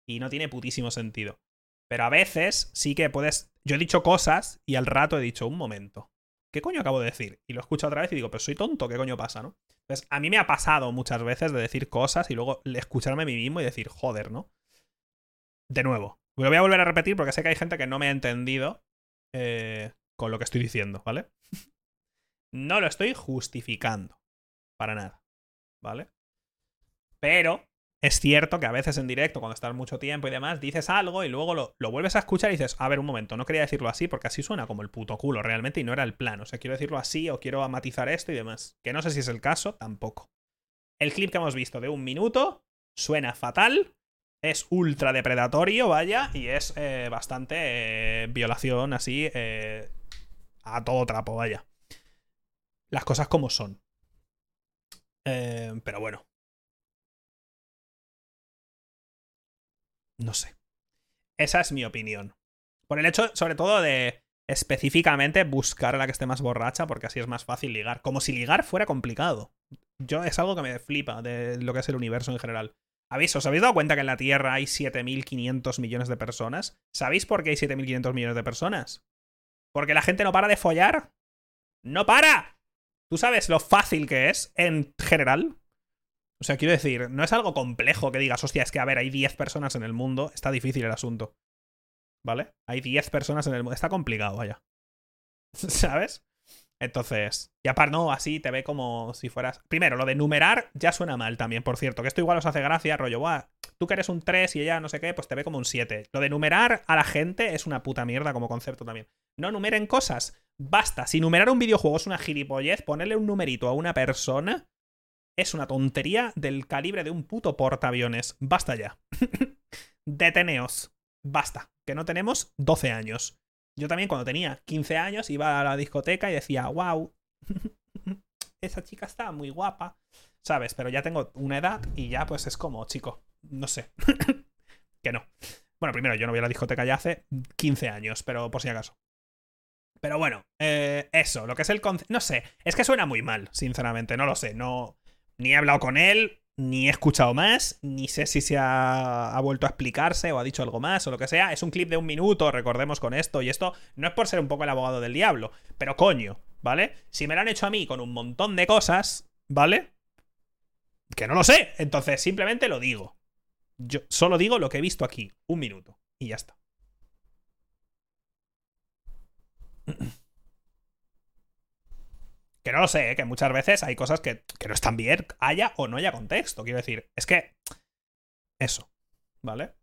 S1: y no tiene putísimo sentido. Pero a veces sí que puedes... Yo he dicho cosas y al rato he dicho, un momento. ¿Qué coño acabo de decir? Y lo escucho otra vez y digo, pero soy tonto, ¿qué coño pasa, no? Pues a mí me ha pasado muchas veces de decir cosas y luego escucharme a mí mismo y decir, joder, ¿no? De nuevo. Lo voy a volver a repetir porque sé que hay gente que no me ha entendido eh, con lo que estoy diciendo, ¿vale? No lo estoy justificando. Para nada. ¿Vale? Pero es cierto que a veces en directo, cuando estás mucho tiempo y demás, dices algo y luego lo, vuelves a escuchar y dices, a ver, un momento, no quería decirlo así porque así suena como el puto culo realmente y no era el plan. O sea, quiero decirlo así o quiero matizar esto y demás. Que no sé si es el caso, tampoco. El clip que hemos visto de un minuto suena fatal, es ultra depredatorio, vaya, y es eh, bastante eh, violación así eh, a todo trapo, vaya las cosas como son. Eh, pero bueno. No sé. Esa es mi opinión. Por el hecho, sobre todo, de específicamente buscar a la que esté más borracha, porque así es más fácil ligar. Como si ligar fuera complicado. Yo es algo que me flipa de lo que es el universo en general. ¿Habéis, ¿Os habéis dado cuenta que en la Tierra hay 7.500 millones de personas? ¿Sabéis por qué hay 7.500 millones de personas? Porque la gente no para de follar. ¡No para! ¿Tú sabes lo fácil que es en general? O sea, quiero decir, no es algo complejo que digas, hostia, es que a ver, hay 10 personas en el mundo, está difícil el asunto. ¿Vale? Hay 10 personas en el mundo, está complicado, vaya. ¿Sabes? Entonces, y aparte, no, así te ve como si fueras. Primero, lo de numerar ya suena mal también, por cierto, que esto igual os hace gracia, rollo, Buah, tú que eres un 3 y ella no sé qué, pues te ve como un 7. Lo de numerar a la gente es una puta mierda como concepto también. No numeren cosas. Basta, si numerar un videojuego es una gilipollez, ponerle un numerito a una persona es una tontería del calibre de un puto portaaviones. Basta ya. Deteneos. Basta, que no tenemos 12 años. Yo también cuando tenía 15 años iba a la discoteca y decía, wow, esa chica está muy guapa. ¿sabes? Pero ya tengo una edad y ya pues es como, chico, no sé. que no. Bueno, primero, yo no voy a la discoteca ya hace 15 años, pero por si acaso. Pero bueno, eh, eso, lo que es el concepto. No sé, es que suena muy mal, sinceramente, no lo sé. No, ni he hablado con él, ni he escuchado más, ni sé si se ha, ha, vuelto a explicarse o ha dicho algo más o lo que sea. Es un clip de un minuto, recordemos con esto, y esto no es por ser un poco el abogado del diablo, pero coño, ¿vale? Si me lo han hecho a mí con un montón de cosas, ¿vale? Que no lo sé, entonces simplemente lo digo. Yo solo digo lo que he visto aquí, un minuto, y ya está. Que no lo sé, ¿eh? que muchas veces hay cosas que, que, no están bien, haya o no haya contexto. Quiero decir, es que. Eso. ¿Vale?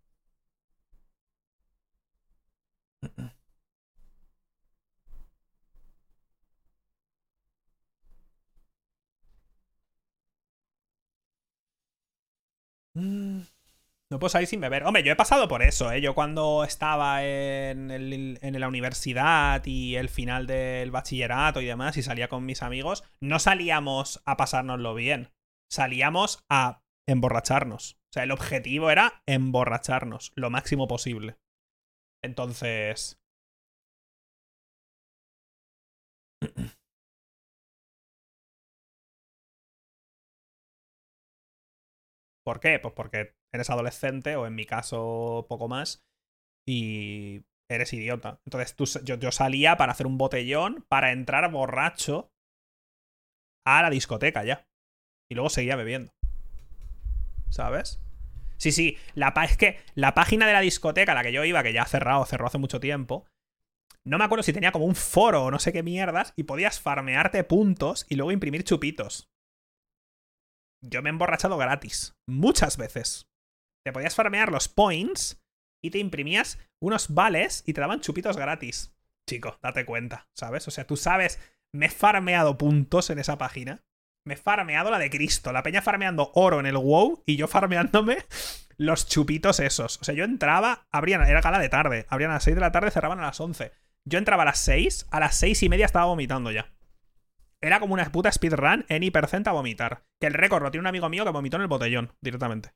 S1: No puedo salir sin beber. Hombre, yo he pasado por eso, ¿eh? Yo cuando estaba en, el, en, la universidad y el final del bachillerato y demás, y salía con mis amigos, no salíamos a pasárnoslo bien. Salíamos a emborracharnos. O sea, el objetivo era emborracharnos lo máximo posible. Entonces... ¿Por qué? Pues porque eres adolescente, o en mi caso, poco más, y eres idiota. Entonces tú, yo, yo salía para hacer un botellón, para entrar borracho a la discoteca ya. Y luego seguía bebiendo. ¿Sabes? Sí, sí, la es que la página de la discoteca a la que yo iba, que ya ha cerrado, cerró hace mucho tiempo, no me acuerdo si tenía como un foro o no sé qué mierdas, y podías farmearte puntos y luego imprimir chupitos yo me he emborrachado gratis. Muchas veces. Te podías farmear los points y te imprimías unos vales y te daban chupitos gratis. Chico, date cuenta, ¿sabes? O sea, tú sabes, me he farmeado puntos en esa página. Me he farmeado la de Cristo. La peña farmeando oro en el WoW y yo farmeándome los chupitos esos. O sea, yo entraba, abrían, era gala de tarde, abrían a las 6 de la tarde, cerraban a las 11. Yo entraba a las 6, a las 6 y media estaba vomitando ya. Era como una puta speedrun en hipercenta a vomitar. Que el récord lo tiene un amigo mío que vomitó en el botellón, directamente.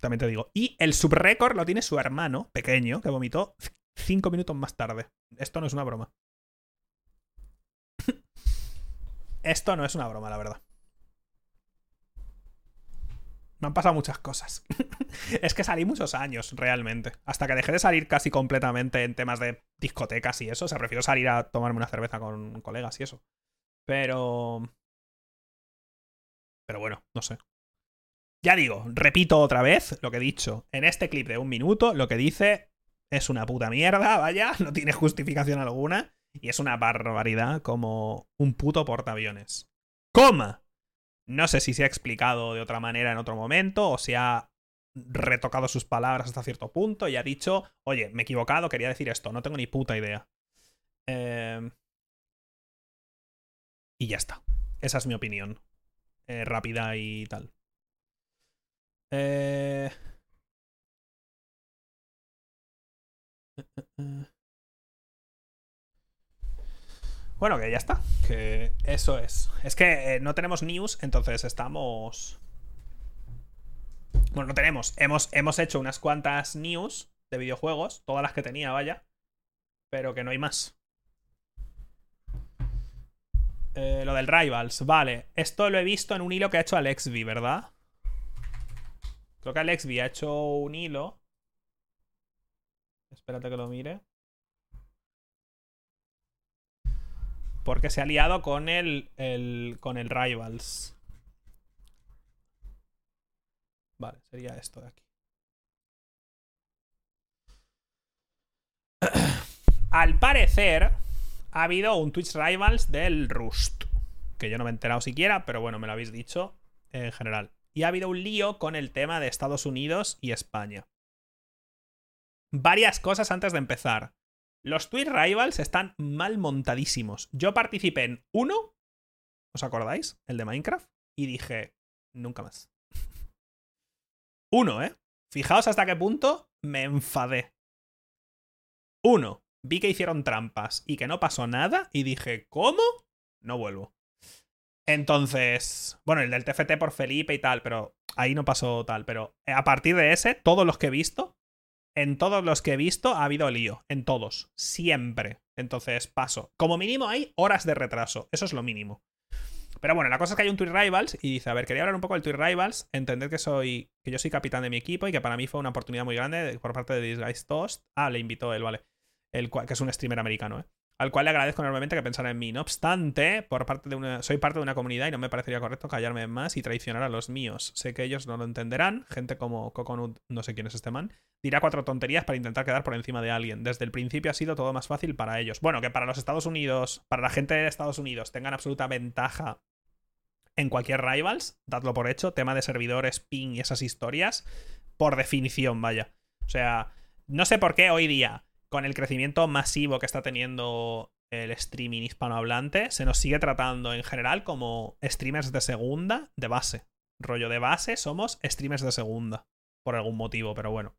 S1: También te digo. Y el subrécord lo tiene su hermano, pequeño, que vomitó cinco minutos más tarde. Esto no es una broma. Esto no es una broma, la verdad. Me han pasado muchas cosas. es que salí muchos años, realmente. Hasta que dejé de salir casi completamente en temas de discotecas y eso. O sea, prefiero salir a tomarme una cerveza con colegas y eso. Pero... Pero bueno, no sé. Ya digo, repito otra vez lo que he dicho. En este clip de un minuto, lo que dice es una puta mierda, vaya, no tiene justificación alguna. Y es una barbaridad como un puto portaaviones. Coma. No sé si se ha explicado de otra manera en otro momento o si ha retocado sus palabras hasta cierto punto y ha dicho, oye, me he equivocado, quería decir esto, no tengo ni puta idea. Eh, y ya está. Esa es mi opinión. Eh, rápida y tal. Eh... Bueno, que ya está. Que eso es. Es que eh, no tenemos news, entonces estamos. Bueno, no tenemos. Hemos, hemos hecho unas cuantas news de videojuegos, todas las que tenía, vaya. Pero que no hay más. Eh, lo del Rivals, vale. Esto lo he visto en un hilo que ha hecho AlexV, ¿verdad? Creo que AlexV ha hecho un hilo. Espérate que lo mire. Porque se ha liado con el, el, con el Rivals. Vale, sería esto de aquí. Al parecer, ha habido un Twitch Rivals del Rust. Que yo no me he enterado siquiera, pero bueno, me lo habéis dicho en general. Y ha habido un lío con el tema de Estados Unidos y España. Varias cosas antes de empezar. Los Twitch Rivals están mal montadísimos. Yo participé en uno, ¿os acordáis? El de Minecraft. Y dije, nunca más. uno, ¿eh? Fijaos hasta qué punto me enfadé. Uno vi que hicieron trampas y que no pasó nada y dije, ¿cómo? No vuelvo. Entonces, bueno, el del TFT por Felipe y tal, pero ahí no pasó tal. Pero eh, a partir de ese, todos los que he visto, en todos los que he visto ha habido lío. En todos. Siempre. Entonces, paso. Como mínimo hay horas de retraso. Eso es lo mínimo. Pero bueno, la cosa es que hay un Twitch Rivals y dice, a ver, quería hablar un poco del Twitch Rivals, entender que soy que yo soy capitán de mi equipo y que para mí fue una oportunidad muy grande por parte de Disguise Toast. Ah, le invitó él, vale. El que es un streamer americano, ¿eh? Al cual le agradezco enormemente que pensara en mí. No obstante, por parte de una, soy parte de una comunidad y no me parecería correcto callarme más y traicionar a los míos. Sé que ellos no lo entenderán. Gente como Coconut, no sé quién es este man, dirá cuatro tonterías para intentar quedar por encima de alguien. Desde el principio ha sido todo más fácil para ellos. Bueno, que para los Estados Unidos, para la gente de Estados Unidos tengan absoluta ventaja en cualquier Rivals, dadlo por hecho, tema de servidores, ping y esas historias, por definición, vaya. O sea, no sé por qué hoy día, con el crecimiento masivo que está teniendo el streaming hispanohablante, se nos sigue tratando en general como streamers de segunda de base. Rollo de base, somos streamers de segunda, por algún motivo, pero bueno.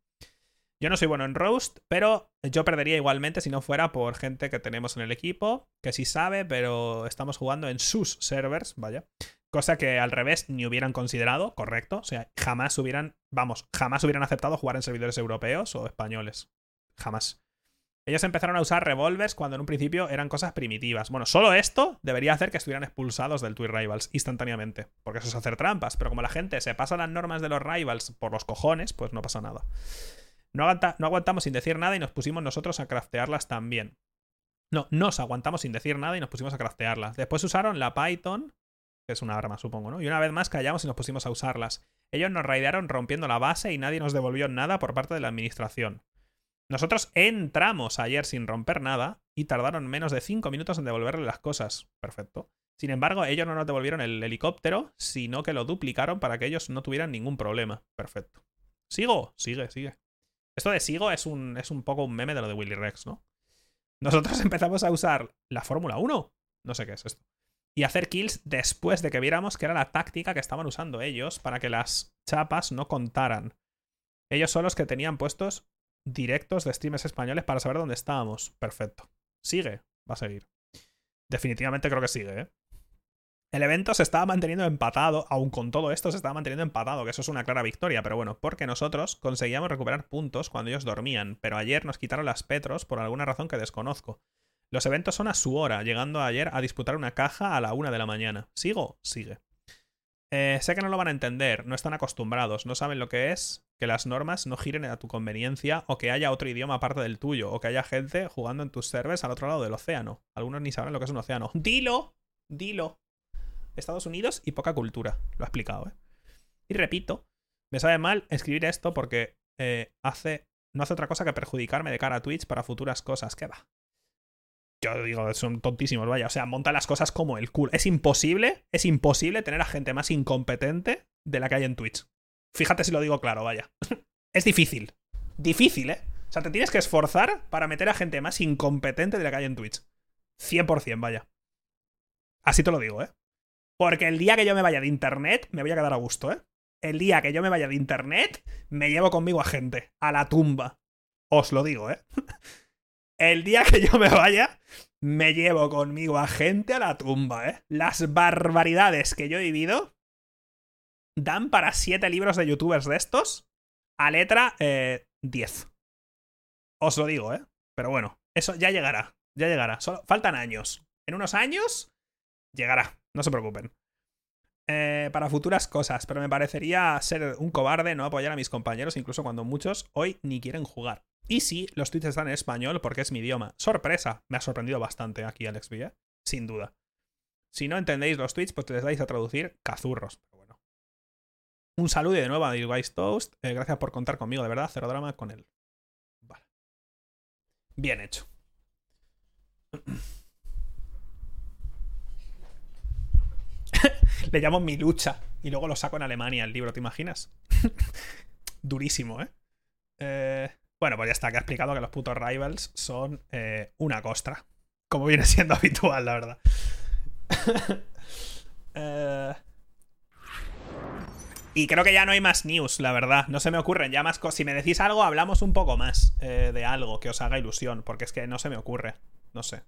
S1: Yo no soy bueno en roast, pero yo perdería igualmente si no fuera por gente que tenemos en el equipo, que sí sabe, pero estamos jugando en sus servers, vaya. Cosa que al revés ni hubieran considerado, correcto. O sea, jamás hubieran, vamos, jamás hubieran aceptado jugar en servidores europeos o españoles. Jamás. Ellos empezaron a usar revólveres cuando en un principio eran cosas primitivas. Bueno, solo esto debería hacer que estuvieran expulsados del Twitch Rivals instantáneamente. Porque eso es hacer trampas. Pero como la gente se pasa las normas de los Rivals por los cojones, pues no pasa nada. No, no aguantamos sin decir nada y nos pusimos nosotros a craftearlas también. No, nos aguantamos sin decir nada y nos pusimos a craftearlas. Después usaron la Python que es una arma, supongo, ¿no? Y una vez más callamos y nos pusimos a usarlas. Ellos nos raidearon rompiendo la base y nadie nos devolvió nada por parte de la administración. Nosotros entramos ayer sin romper nada y tardaron menos de 5 minutos en devolverle las cosas. Perfecto. Sin embargo, ellos no nos devolvieron el helicóptero, sino que lo duplicaron para que ellos no tuvieran ningún problema. Perfecto. ¿Sigo? Sigue, sigue. Esto de sigo es un, es un poco un meme de lo de Willy Rex, ¿no? Nosotros empezamos a usar la Fórmula 1. No sé qué es esto y hacer kills después de que viéramos que era la táctica que estaban usando ellos para que las chapas no contaran. Ellos son los que tenían puestos directos de streamers españoles para saber dónde estábamos. Perfecto. Sigue, va a seguir. Definitivamente creo que sigue, ¿eh? El evento se estaba manteniendo empatado, aun con todo esto se estaba manteniendo empatado, que eso es una clara victoria, pero bueno, porque nosotros conseguíamos recuperar puntos cuando ellos dormían, pero ayer nos quitaron las petros por alguna razón que desconozco. Los eventos son a su hora, llegando ayer a disputar una caja a la una de la mañana. ¿Sigo? Sigue. Eh, sé que no lo van a entender, no están acostumbrados, no saben lo que es que las normas no giren a tu conveniencia o que haya otro idioma aparte del tuyo o que haya gente jugando en tus servers al otro lado del océano. Algunos ni saben lo que es un océano. Dilo, dilo. Estados Unidos y poca cultura. Lo ha explicado, ¿eh? Y repito, me sabe mal escribir esto porque eh, hace, no hace otra cosa que perjudicarme de cara a Twitch para futuras cosas. ¿Qué va? yo digo, son tontísimos, vaya. O sea, monta las cosas como el culo. Es imposible, es imposible tener a gente más incompetente de la que hay en Twitch. Fíjate si lo digo claro, vaya. es difícil. Difícil, ¿eh? O sea, te tienes que esforzar para meter a gente más incompetente de la que hay en Twitch. 100%, vaya. Así te lo digo, ¿eh? Porque el día que yo me vaya de internet, me voy a quedar a gusto, ¿eh? El día que yo me vaya de internet, me llevo conmigo a gente. A la tumba. Os lo digo, ¿eh? El día que yo me vaya, me llevo conmigo a gente a la tumba, ¿eh? Las barbaridades que yo he vivido dan para siete libros de youtubers de estos a letra 10. Eh, Os lo digo, ¿eh? Pero bueno, eso ya llegará. Ya llegará. Solo, faltan años. En unos años llegará. No se preocupen. Eh, para futuras cosas, pero me parecería ser un cobarde no apoyar a mis compañeros, incluso cuando muchos hoy ni quieren jugar. Y sí, los tweets están en español porque es mi idioma. Sorpresa, me ha sorprendido bastante aquí Alex V, ¿eh? sin duda. Si no entendéis los tweets, pues les dais a traducir cazurros. Un saludo de nuevo a Device Toast. Eh, gracias por contar conmigo, de verdad, cero drama con él. Vale. Bien hecho. Le llamo mi lucha y luego lo saco en Alemania el libro, ¿te imaginas? Durísimo, ¿eh? Eh. Bueno, pues ya está, que ha explicado que los putos rivals son eh, una costra. Como viene siendo habitual, la verdad. Eh, y creo que ya no hay más news, la verdad. No se me ocurren ya más cosas. Si me decís algo, hablamos un poco más eh, de algo que os haga ilusión, porque es que no se me ocurre. No sé.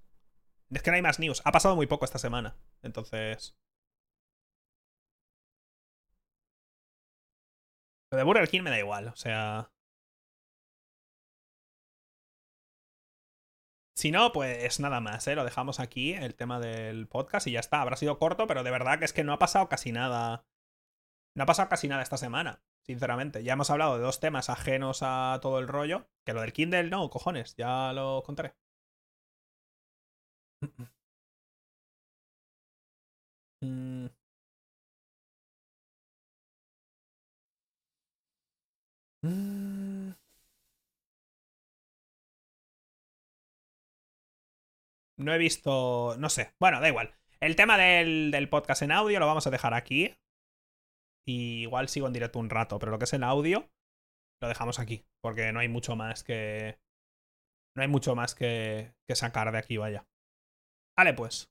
S1: Es que no hay más news. Ha pasado muy poco esta semana. Entonces... Lo de Burger King me da igual, o sea... Si no, pues nada más. Eh. Lo dejamos aquí, el tema del podcast, y ya está. Habrá sido corto, pero de verdad que es que no ha pasado casi nada no ha pasado casi nada esta semana, sinceramente. Ya hemos hablado de dos temas ajenos a todo el rollo. Que lo del Kindle, no, cojones, ya lo contaré. Mm. Mm. No he visto. No sé. Bueno, da igual. El tema del, del, podcast en audio lo vamos a dejar aquí. Y igual sigo en directo un rato, pero lo que es el audio lo dejamos aquí. Porque no hay mucho más que. No hay mucho más que, que sacar de aquí, vaya. Vale, pues.